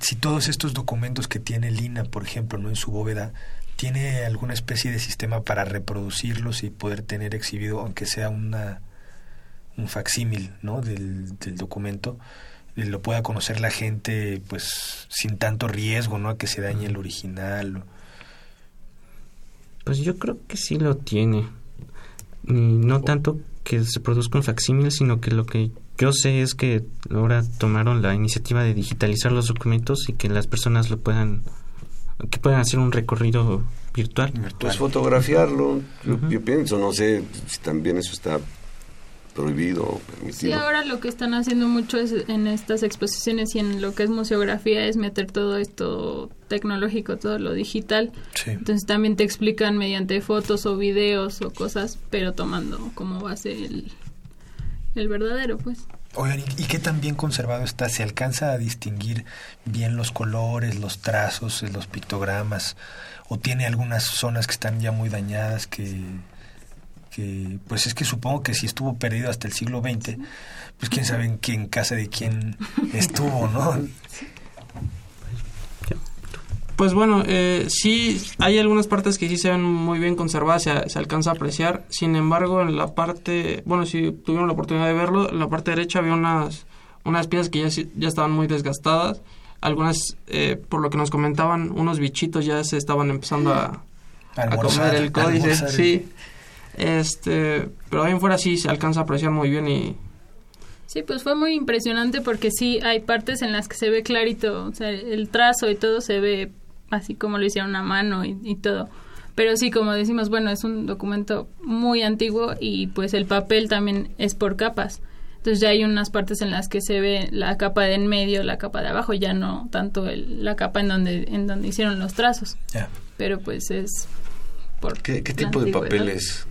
si todos estos documentos que tiene Lina, por ejemplo, no en su bóveda, tiene alguna especie de sistema para reproducirlos y poder tener exhibido, aunque sea una un facsímil ¿no? del, del documento, lo pueda conocer la gente pues sin tanto riesgo ¿no? a que se dañe el original? Pues yo creo que sí lo tiene. no tanto que se produzca un facsímil, sino que lo que yo sé es que ahora tomaron la iniciativa de digitalizar los documentos y que las personas lo puedan que puedan hacer un recorrido virtual. Pues fotografiarlo, yo, yo pienso, no sé si también eso está prohibido o permitido. Sí, ahora lo que están haciendo mucho es en estas exposiciones y en lo que es museografía es meter todo esto tecnológico, todo lo digital. Sí. Entonces también te explican mediante fotos o videos o cosas, pero tomando como base el, el verdadero, pues. Oigan, ¿y, qué tan bien conservado está? ¿Se alcanza a distinguir bien los colores, los trazos, eh, los pictogramas? ¿O tiene algunas zonas que están ya muy dañadas que, que pues es que supongo que si estuvo perdido hasta el siglo XX, pues quién sabe en, qué, en casa de quién estuvo, ¿no? Pues bueno, eh, sí, hay algunas partes que sí se ven muy bien conservadas, se, se, alcanza a apreciar. Sin embargo, en la parte, bueno, si tuvieron la oportunidad de verlo, en la parte derecha había unas, unas piezas que ya, ya estaban muy desgastadas. Algunas, eh, por lo que nos comentaban, unos bichitos ya se estaban empezando a, a comer el códice. Sí. Este, pero bien fuera sí se alcanza a apreciar muy bien y, Sí, pues fue muy impresionante porque sí hay partes en las que se ve clarito, o sea, el trazo y todo se ve así como lo hicieron a mano y, y, todo. Pero sí, como decimos, bueno, es un documento muy antiguo y pues el papel también es por capas. Entonces ya hay unas partes en las que se ve la capa de en medio, la capa de abajo, ya no tanto el, la capa en donde en donde hicieron los trazos. Yeah. Pero pues es por ¿Qué, qué tipo de papel es?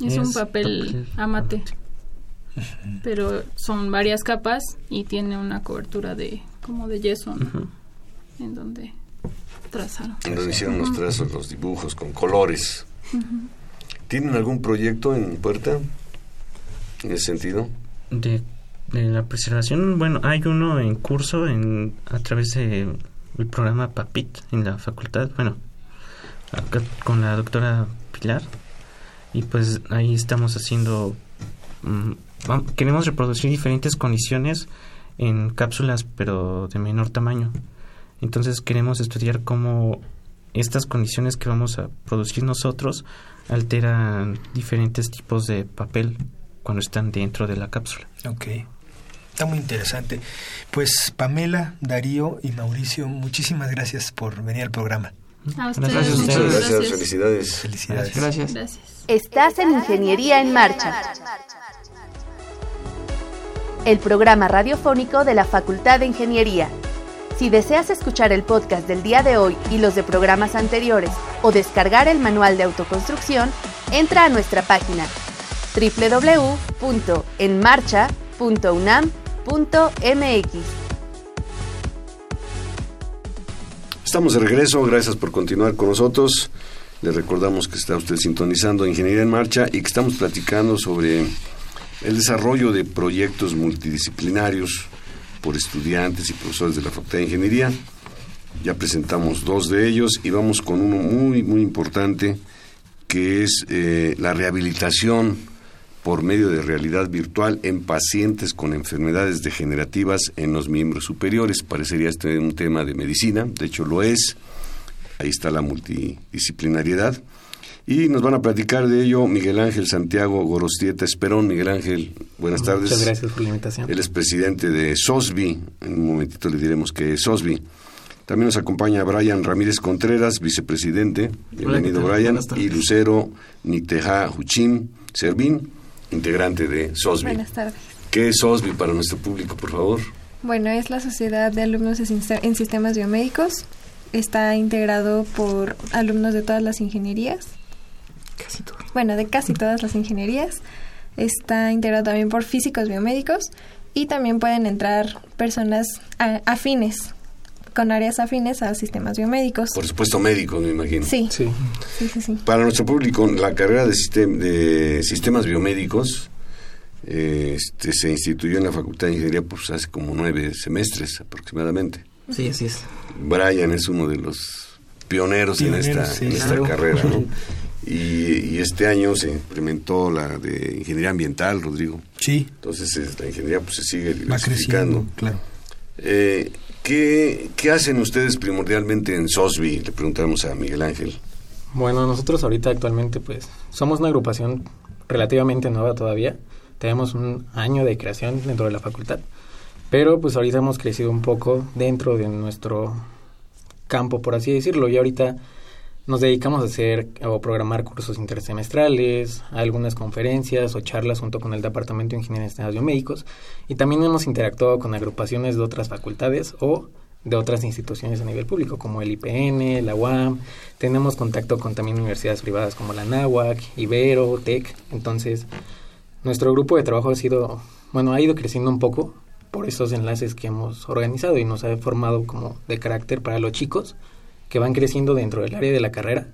Es, es un papel, papel amate. amate. Pero son varias capas y tiene una cobertura de como de yeso, ¿no? Uh -huh. En donde trazaron. Donde hicieron los trazos, los dibujos con colores. Uh -huh. ¿Tienen algún proyecto en puerta en ese sentido? De, de, la preservación, bueno, hay uno en curso en a través de el programa PAPIT en la facultad, bueno, acá con la doctora Pilar y pues ahí estamos haciendo um, queremos reproducir diferentes condiciones en cápsulas pero de menor tamaño. Entonces queremos estudiar cómo estas condiciones que vamos a producir nosotros alteran diferentes tipos de papel cuando están dentro de la cápsula. Ok. Está muy interesante. Pues Pamela, Darío y Mauricio, muchísimas gracias por venir al programa. A ustedes. Gracias, a ustedes. gracias. Felicidades. Felicidades. Gracias. Gracias. Estás en Ingeniería en Marcha el programa radiofónico de la Facultad de Ingeniería. Si deseas escuchar el podcast del día de hoy y los de programas anteriores o descargar el manual de autoconstrucción, entra a nuestra página www.enmarcha.unam.mx. Estamos de regreso, gracias por continuar con nosotros. Le recordamos que está usted sintonizando Ingeniería en Marcha y que estamos platicando sobre el desarrollo de proyectos multidisciplinarios por estudiantes y profesores de la Facultad de Ingeniería. Ya presentamos dos de ellos y vamos con uno muy, muy importante que es eh, la rehabilitación por medio de realidad virtual en pacientes con enfermedades degenerativas en los miembros superiores. Parecería este un tema de medicina, de hecho lo es. Ahí está la multidisciplinariedad. Y nos van a platicar de ello Miguel Ángel Santiago Gorostieta Esperón. Miguel Ángel, buenas tardes. Muchas gracias por la invitación. Él es presidente de SOSBI. En un momentito le diremos que es SOSBI. También nos acompaña Brian Ramírez Contreras, vicepresidente. Bienvenido, Hola, Brian. Y Lucero Niteja Huchín Servín, integrante de SOSBI. Buenas tardes. ¿Qué es SOSBI para nuestro público, por favor? Bueno, es la Sociedad de Alumnos en Sistemas Biomédicos. Está integrado por alumnos de todas las ingenierías Casi todo. Bueno, de casi todas las ingenierías. Está integrado también por físicos biomédicos y también pueden entrar personas afines, con áreas afines a sistemas biomédicos. Por supuesto, médicos, me imagino. Sí. Sí. sí, sí, sí. Para nuestro público, la carrera de, sistem de sistemas biomédicos eh, este, se instituyó en la Facultad de Ingeniería pues, hace como nueve semestres aproximadamente. Sí, así es. Brian es uno de los pioneros, pioneros en esta, sí, en esta claro. carrera. ¿no? Y, y, este año se implementó la de ingeniería ambiental, Rodrigo. Sí. Entonces es, la ingeniería pues se sigue Va creciendo, claro. Eh, ¿qué, ¿Qué hacen ustedes primordialmente en SOSBI? Le preguntamos a Miguel Ángel. Bueno, nosotros ahorita actualmente pues somos una agrupación relativamente nueva todavía. Tenemos un año de creación dentro de la facultad, pero pues ahorita hemos crecido un poco dentro de nuestro campo, por así decirlo, y ahorita nos dedicamos a hacer o programar cursos intersemestrales, algunas conferencias o charlas junto con el Departamento de Ingeniería de Biomédicos y también hemos interactuado con agrupaciones de otras facultades o de otras instituciones a nivel público como el IPN, la UAM. Tenemos contacto con también universidades privadas como la NAWAC, Ibero, TEC. Entonces, nuestro grupo de trabajo ha sido, bueno, ha ido creciendo un poco por esos enlaces que hemos organizado y nos ha formado como de carácter para los chicos que van creciendo dentro del área de la carrera,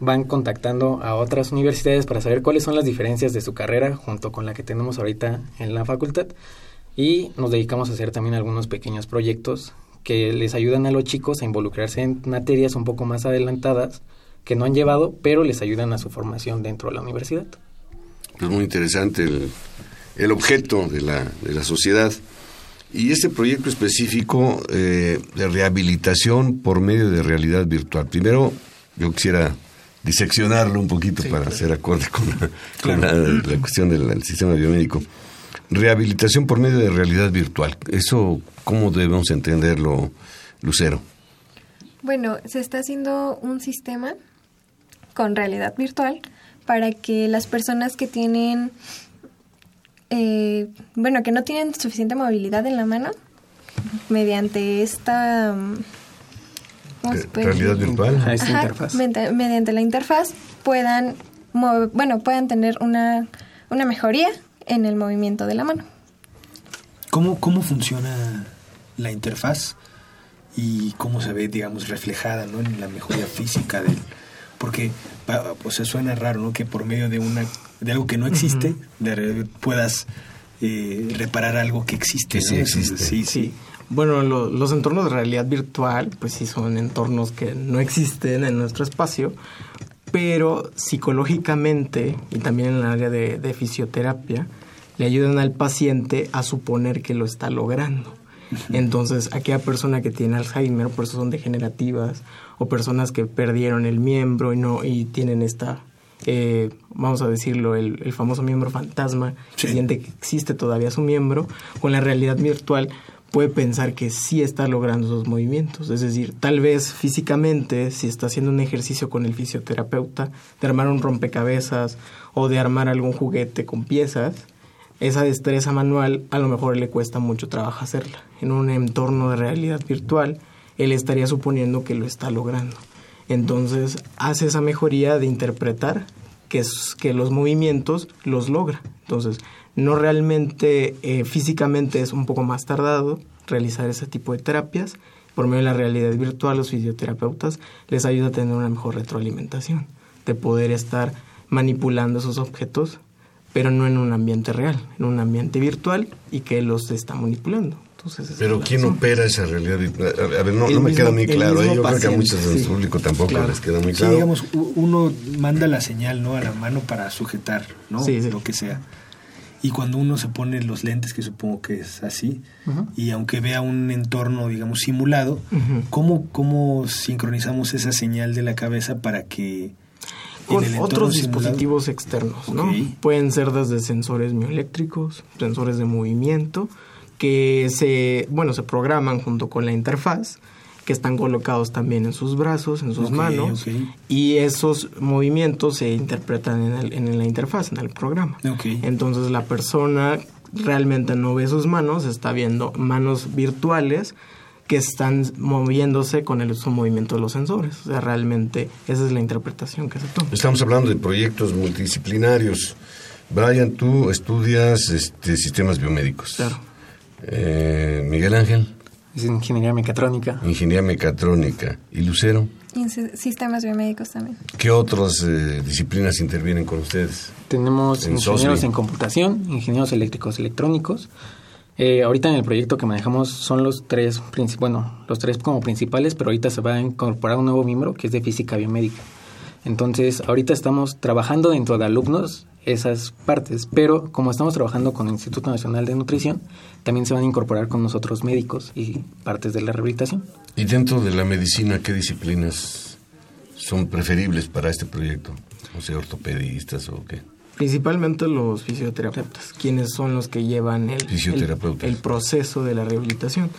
van contactando a otras universidades para saber cuáles son las diferencias de su carrera junto con la que tenemos ahorita en la facultad y nos dedicamos a hacer también algunos pequeños proyectos que les ayudan a los chicos a involucrarse en materias un poco más adelantadas que no han llevado, pero les ayudan a su formación dentro de la universidad. Es muy interesante el, el objeto de la, de la sociedad. Y este proyecto específico eh, de rehabilitación por medio de realidad virtual. Primero, yo quisiera diseccionarlo un poquito para hacer acorde con, la, con la, la, cuestión del, del, sistema biomédico. Rehabilitación por medio de realidad virtual. ¿Eso cómo debemos entenderlo, Lucero? Bueno, se está haciendo un sistema con realidad virtual para que las personas que tienen eh, bueno, que no tienen suficiente movilidad en la mano, mediante esta... Realidad virtual. Ajá, esta interfaz. Mediante la interfaz puedan, bueno, puedan tener una, una mejoría en el movimiento de la mano. ¿Cómo, ¿Cómo funciona la interfaz y cómo se ve, digamos, reflejada ¿no? en la mejoría física del... Porque, pues, se suena raro, ¿no? Que por medio de una de algo que no existe, uh -huh. de, puedas eh, reparar algo que existe. Que sí, ¿no? existe. Sí, sí. Bueno, lo, los entornos de realidad virtual, pues sí son entornos que no existen en nuestro espacio, pero psicológicamente y también en el área de, de fisioterapia, le ayudan al paciente a suponer que lo está logrando. Entonces, aquella persona que tiene Alzheimer, por eso son degenerativas, o personas que perdieron el miembro y no y tienen esta eh, vamos a decirlo, el, el, famoso miembro fantasma, sí. que siente que existe todavía su miembro, con la realidad virtual puede pensar que sí está logrando esos movimientos. Es decir, tal vez físicamente, si está haciendo un ejercicio con el fisioterapeuta, de armar un rompecabezas o de armar algún juguete con piezas, esa destreza manual a lo mejor le cuesta mucho trabajo hacerla. En un entorno de realidad virtual, él estaría suponiendo que lo está logrando. Entonces hace esa mejoría de interpretar que, es, que los movimientos los logra. Entonces, no realmente eh, físicamente es un poco más tardado realizar ese tipo de terapias. Por medio de la realidad virtual, los fisioterapeutas les ayuda a tener una mejor retroalimentación, de poder estar manipulando esos objetos, pero no en un ambiente real, en un ambiente virtual y que los está manipulando. Entonces, Pero ¿quién opera esa realidad? A ver, no, no me mismo, queda muy claro. ¿eh? Yo paciente, creo que a muchos de sí. público tampoco claro. les queda muy claro. Sí, digamos, uno manda la señal ¿no? a la mano para sujetar, ¿no? Sí, Lo que sea. Y cuando uno se pone los lentes, que supongo que es así, uh -huh. y aunque vea un entorno, digamos, simulado, uh -huh. ¿cómo, ¿cómo sincronizamos esa señal de la cabeza para que con otros dispositivos externos, ¿no? Okay. Pueden ser desde sensores mioeléctricos, sensores de movimiento, que se, bueno, se programan junto con la interfaz, que están colocados también en sus brazos, en sus okay, manos, okay. y esos movimientos se interpretan en, el, en, la interfaz, en el programa. Entonces la persona realmente no ve sus manos, está viendo manos virtuales que están moviéndose con el su movimiento de los sensores. O sea, realmente esa es la interpretación que se toma. Estamos hablando de proyectos multidisciplinarios. Brian, tú estudias este, sistemas biomédicos. Claro. Eh, Miguel Ángel. Es ingeniería mecatrónica. Ingeniería mecatrónica. ¿Y Lucero? Y sistemas biomédicos también. ¿Qué otras eh, disciplinas intervienen con ustedes? Tenemos en ingenieros SOSMI? en computación, ingenieros eléctricos electrónicos. Eh, ahorita en el proyecto que manejamos son los tres, bueno, los tres como principales, pero ahorita se va a incorporar un nuevo miembro que es de física biomédica. Entonces, ahorita estamos trabajando dentro de alumnos esas partes, pero como estamos trabajando con el Instituto Nacional de Nutrición, también se van a incorporar con nosotros médicos y partes de la rehabilitación. ¿Y dentro de la medicina qué disciplinas son preferibles para este proyecto? O sea, ortopedistas o qué? Principalmente los fisioterapeutas, quienes son los que llevan el, Fisioterapeutas. el, el proceso de la rehabilitación.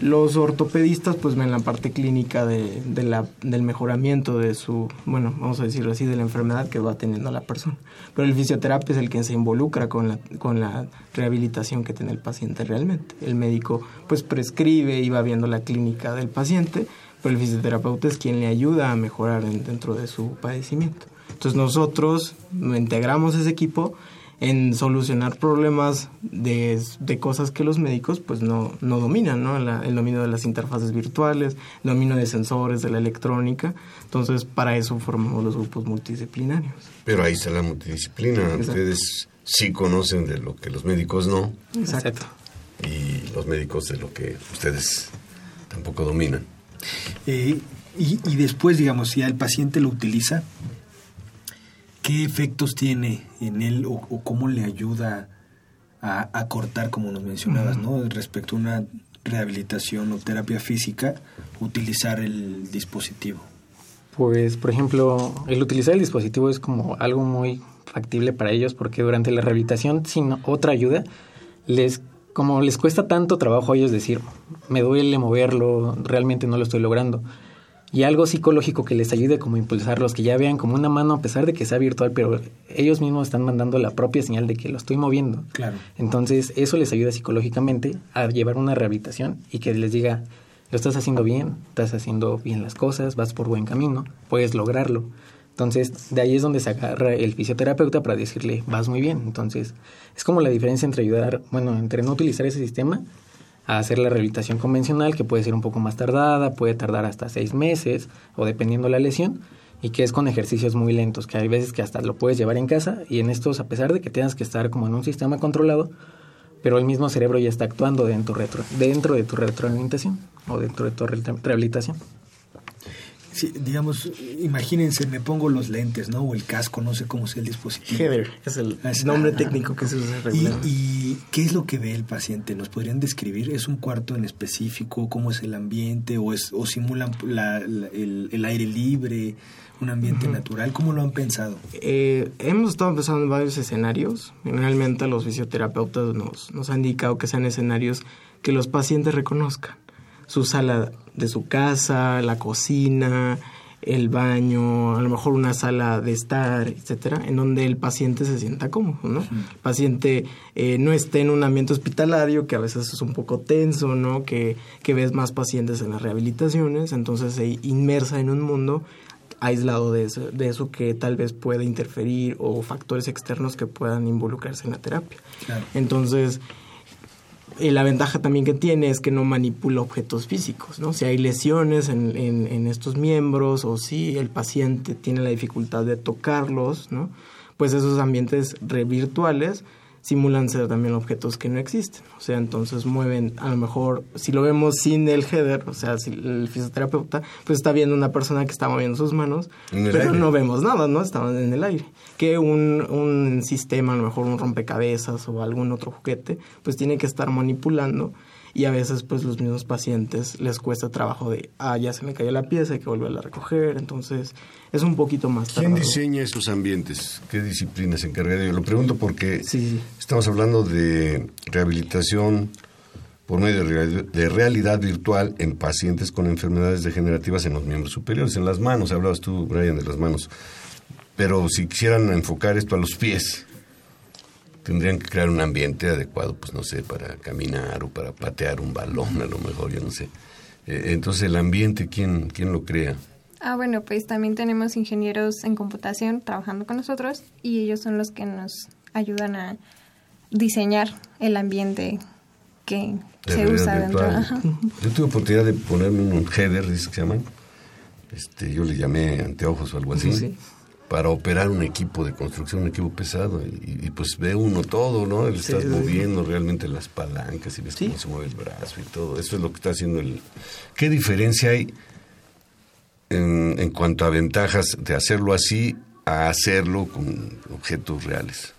Los ortopedistas pues ven la parte clínica de, de la, del mejoramiento de su, bueno, vamos a decirlo así, de la enfermedad que va teniendo la persona. Pero el fisioterapeuta es el que se involucra con la, con la rehabilitación que tiene el paciente realmente. El médico pues prescribe y va viendo la clínica del paciente, pero el fisioterapeuta es quien le ayuda a mejorar en- dentro de su padecimiento. Entonces nosotros integramos ese equipo en solucionar problemas de, de cosas que los médicos pues no, no dominan, ¿no? La- el dominio de las interfaces virtuales, el dominio de sensores, de la electrónica. Entonces para eso formamos los grupos multidisciplinarios. Pero ahí está la multidisciplina. Exacto. Ustedes sí conocen de lo que los médicos no. Exacto. Y los médicos de lo que ustedes tampoco dominan. Eh, y, y después, digamos, si el paciente lo utiliza, ¿qué efectos tiene en él o, o cómo le ayuda a, a cortar, como nos mencionabas, ¿no? Respecto a una rehabilitación o terapia física, utilizar el dispositivo. Pues, por ejemplo, el utilizar el dispositivo es como algo muy factible para ellos porque durante la rehabilitación sin otra ayuda les como les cuesta tanto trabajo a ellos decir me duele moverlo realmente no lo estoy logrando y algo psicológico que les ayude como a impulsarlos que ya vean como una mano a pesar de que sea virtual pero ellos mismos están mandando la propia señal de que lo estoy moviendo Claro. entonces eso les ayuda psicológicamente a llevar una rehabilitación y que les diga lo estás haciendo bien, estás haciendo bien las cosas, vas por buen camino, puedes lograrlo. Entonces, de ahí es donde se agarra el fisioterapeuta para decirle, vas muy bien. Entonces, es como la diferencia entre ayudar, bueno, entre no utilizar ese sistema a hacer la rehabilitación convencional, que puede ser un poco más tardada, puede tardar hasta seis meses, o dependiendo la lesión, y que es con ejercicios muy lentos, que hay veces que hasta lo puedes llevar en casa, y en estos, a pesar de que tengas que estar como en un sistema controlado, pero el mismo cerebro ya está actuando dentro, retro, dentro de tu retroalimentación o dentro de tu re- rehabilitación. Sí, digamos, imagínense, me pongo los lentes, ¿no? O el casco, no sé cómo sea el dispositivo. Heather es el Es- nombre ah, técnico que se usa ¿Y. ¿Y qué es lo que ve el paciente? ¿Nos podrían describir? ¿Es un cuarto en específico? ¿Cómo es el ambiente? ¿O, es, o simulan la- la- el, el aire libre? ¿Un ambiente natural? ¿Cómo lo han pensado? Eh, hemos estado pensando en varios escenarios. Generalmente los fisioterapeutas nos, nos han indicado que sean escenarios que los pacientes reconozcan. Su sala de su casa, la cocina, el baño, a lo mejor una sala de estar, etcétera, en donde el paciente se sienta cómodo, ¿no? El paciente eh, no esté en un ambiente hospitalario que a veces es un poco tenso, ¿no? Que, que ves más pacientes en las rehabilitaciones, entonces se inmersa en un mundo aislado de eso, de eso que tal vez pueda interferir o factores externos que puedan involucrarse en la terapia. Claro. Entonces, eh, la ventaja también que tiene es que no manipula objetos físicos, ¿no? Si hay lesiones en, en, en estos miembros o si el paciente tiene la dificultad de tocarlos, ¿no? Pues esos ambientes virtuales simulan ser también objetos que no existen. O sea, entonces mueven, a lo mejor, si lo vemos sin el header, o sea, si el fisioterapeuta, pues está viendo una persona que está moviendo sus manos, pero aire. no vemos nada, ¿no? Estaban en el aire. Que un, un sistema, a lo mejor un rompecabezas o algún otro juguete, pues tiene que estar manipulando y a veces pues los mismos pacientes les cuesta trabajo de, ah, ya se me cayó la pieza, hay que volverla a recoger, entonces es un poquito más ¿Quién tardado. diseña esos ambientes? ¿Qué disciplina se encarga de ello? Lo pregunto porque Sí, estamos hablando de rehabilitación por medio de realidad virtual en pacientes con enfermedades degenerativas en los miembros superiores, en las manos. Hablabas tú, Brian, de las manos. Pero si quisieran enfocar esto a los pies, tendrían que crear un ambiente adecuado, pues no sé, para caminar o para patear un balón, a lo mejor, yo no sé. Eh, entonces, el ambiente, ¿quién, quién lo crea? Ah, bueno, pues también tenemos ingenieros en computación trabajando con nosotros y ellos son los que nos ayudan a diseñar el ambiente que de se usa dentro. Ajá. Yo tuve oportunidad de ponerme un header, dice que se llaman. Este, yo le llamé anteojos o algo así. Sí. Para operar un equipo de construcción, un equipo pesado. Y, y, pues ve uno todo, ¿no? Le estás sí, sí. moviendo realmente las palancas y ves cómo se mueve el brazo y todo. Eso es lo que está haciendo el. ¿Qué diferencia hay en, en cuanto a ventajas de hacerlo así a hacerlo con objetos reales?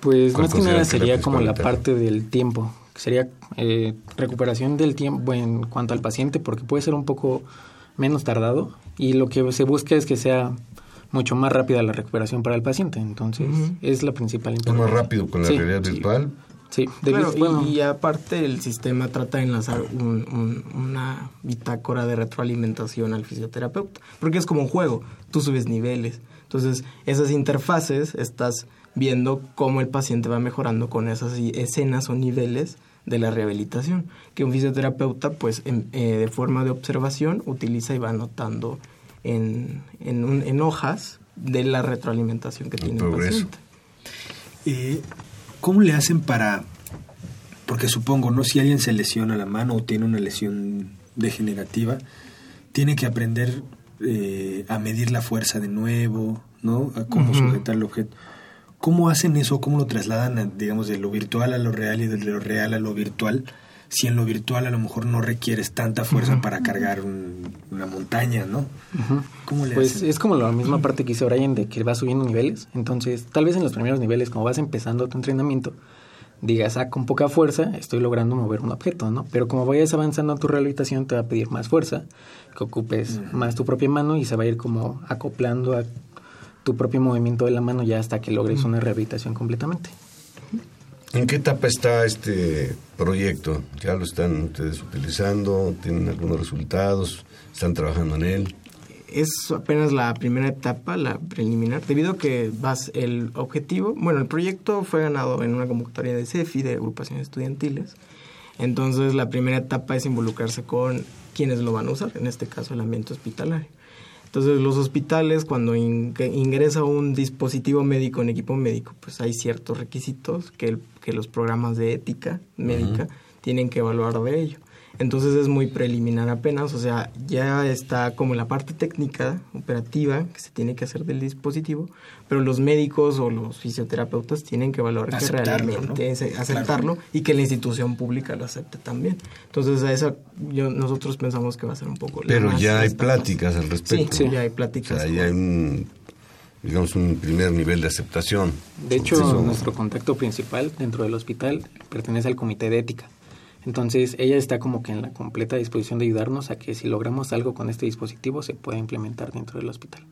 Pues ¿Cuál más que nada la sería como la parte del tiempo, que sería eh, recuperación del tiempo en cuanto al paciente, porque puede ser un poco menos tardado y lo que se busca es que sea mucho más rápida la recuperación para el paciente. Entonces, es la principal Es más rápido con la Sí, realidad sí. virtual. Sí, Claro, debido- y- bueno, y, aparte el sistema trata de enlazar un- un- una bitácora de retroalimentación al fisioterapeuta, porque es como un juego, tú subes niveles. Entonces, esas interfaces estás viendo cómo el paciente va mejorando con esas escenas o niveles de la rehabilitación, que un fisioterapeuta, pues, en- eh, de forma de observación, utiliza y va anotando en, en, un- en hojas de la retroalimentación que tiene el paciente. Eh, ¿Cómo le hacen para.? Porque supongo, ¿no? Si alguien se lesiona la mano o tiene una lesión degenerativa, tiene que aprender eh, a medir la fuerza de nuevo, ¿no? A cómo sujetar el objeto. ¿Cómo hacen eso? ¿Cómo lo trasladan, a, digamos, de lo virtual a lo real y de lo real a lo virtual? Si en lo virtual a lo mejor no requieres tanta fuerza para cargar un- una montaña, ¿no? Ujú. ¿Cómo le Pues hacen? es como la misma parte que hizo Brian de que vas subiendo niveles. Entonces, tal vez en los primeros niveles, como vas empezando tu entrenamiento, digas, ah, con poca fuerza estoy logrando mover un objeto, ¿no? Pero como vayas avanzando en tu rehabilitación, te va a pedir más fuerza, que ocupes más tu propia mano y se va a ir como acoplando a tu propio movimiento de la mano ya hasta que logres una rehabilitación completamente. ¿En qué etapa está este proyecto? ¿Ya lo están ustedes utilizando? ¿Tienen algunos resultados? ¿Están trabajando en él? es apenas la primera etapa, la preliminar, debido a que vas el objetivo, bueno, el proyecto fue ganado en una convocatoria de CEFI, de agrupaciones estudiantiles, entonces la primera etapa es involucrarse con quienes lo van a usar, en este caso el ambiente hospitalario. Entonces los hospitales cuando ingresa un dispositivo médico en equipo médico, pues hay ciertos requisitos que, el- que los programas de ética médica tienen que evaluar de ello. Entonces es muy preliminar apenas, o sea, ya está como la parte técnica, operativa, que se tiene que hacer del dispositivo, pero los médicos o los fisioterapeutas tienen que que Aceptarlo, realmente ¿no? es- aceptarlo y que la institución pública lo acepte también. Entonces a eso yo, nosotros pensamos que va a ser un poco... Pero ya hay pláticas al Sí, respecto. sí, ya hay pláticas. O sea, ya hay un, digamos, un primer nivel de aceptación. De hecho, Eso- nuestro contacto principal dentro del hospital pertenece al comité de ética. Entonces, ella está como que en la completa disposición de ayudarnos a que si logramos algo con este dispositivo se pueda implementar dentro del hospital.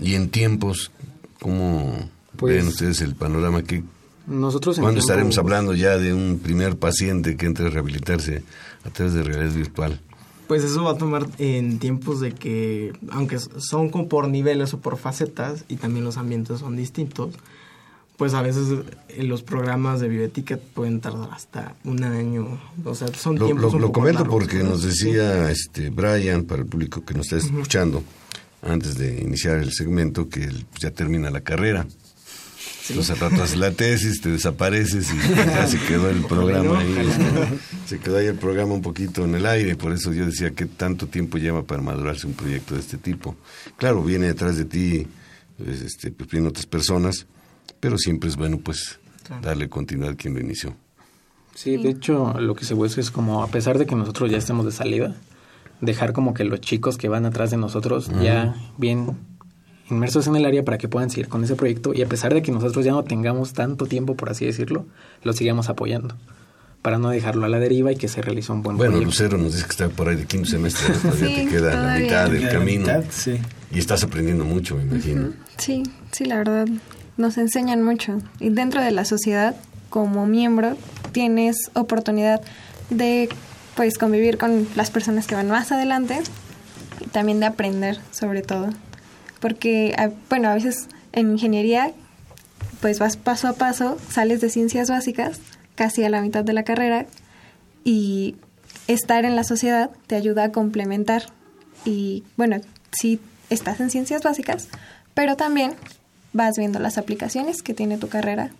Y en tiempos, ¿cómo Pues- ven ustedes el panorama? que Nosotros en ¿Cuándo tiempo- estaremos hablando ya de un primer paciente que entre a rehabilitarse a través de realidad virtual? Pues eso va a tomar en tiempos de que, aunque son como por niveles o por facetas y también los ambientes son distintos, pues a veces eh, los programas de bioética pueden tardar hasta un año. O sea, son Lo, tiempos lo- un lo poco comento largos. porque nos decía este Brian, para el público que nos está escuchando, antes de iniciar el segmento, que él ya termina la carrera. Entonces al rato haces la tesis, te desapareces y ya se quedó el programa ahí. este, se quedó ahí el programa un poquito en el aire, por eso yo decía que tanto tiempo lleva para madurarse un proyecto de este tipo. Claro, viene detrás de ti, pues, este, pues vienen otras personas, pero siempre es bueno pues darle continuidad a quien lo inició. Sí, de hecho, lo que se busca es como, a pesar de que nosotros ya estemos de salida, dejar como que los chicos que van atrás de nosotros ya bien inmersos en el área para que puedan seguir con ese proyecto y a pesar de que nosotros ya no tengamos tanto tiempo, por así decirlo, lo sigamos apoyando para no dejarlo a la deriva y que se realice un buen Bueno, proyecto. Lucero nos dice que está por ahí de quinto semestre, ¿no? todavía Sí, te queda la mitad del camino. mitad, sí. Y estás aprendiendo mucho, me imagino. Sí, sí, la verdad, nos enseñan mucho. Y dentro de la sociedad, como miembro, tienes oportunidad de pues convivir con las personas que van más adelante y también de aprender sobre todo. Porque, bueno, a veces en ingeniería, pues vas paso a paso, sales de ciencias básicas, casi a la mitad de la carrera, y estar en la sociedad te ayuda a complementar. Y bueno, sí estás en ciencias básicas, pero también vas viendo las aplicaciones que tiene tu carrera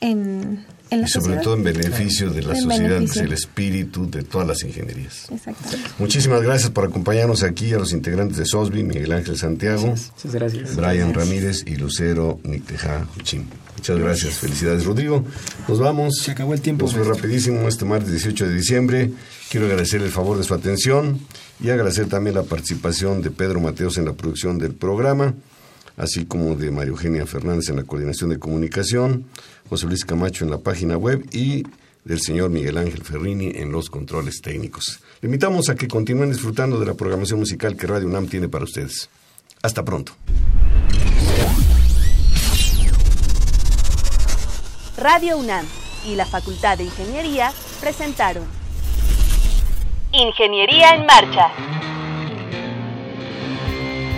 en, en la Y sobre sociedad. todo en beneficio de la En sociedad, que es beneficio. el espíritu de todas las ingenierías. Exactamente. Muchísimas gracias por acompañarnos aquí a los integrantes de SOSBI, Miguel Ángel Santiago, Muchas gracias. Brian Ramírez y Lucero Nicteja Juchín. Muchas gracias, felicidades Rodrigo. Nos vamos. Se acabó el tiempo. Nos fue rapidísimo este martes 18 de diciembre. Quiero agradecer el favor de su atención y agradecer también la participación de Pedro Mateos en la producción del programa, así como de María Eugenia Fernández en la coordinación de comunicación, José Luis Camacho en la página web y del señor Miguel Ángel Ferrini en los controles técnicos. Le invitamos a que continúen disfrutando de la programación musical que Radio UNAM tiene para ustedes. Hasta pronto. Radio UNAM y la Facultad de Ingeniería presentaron Ingeniería en Marcha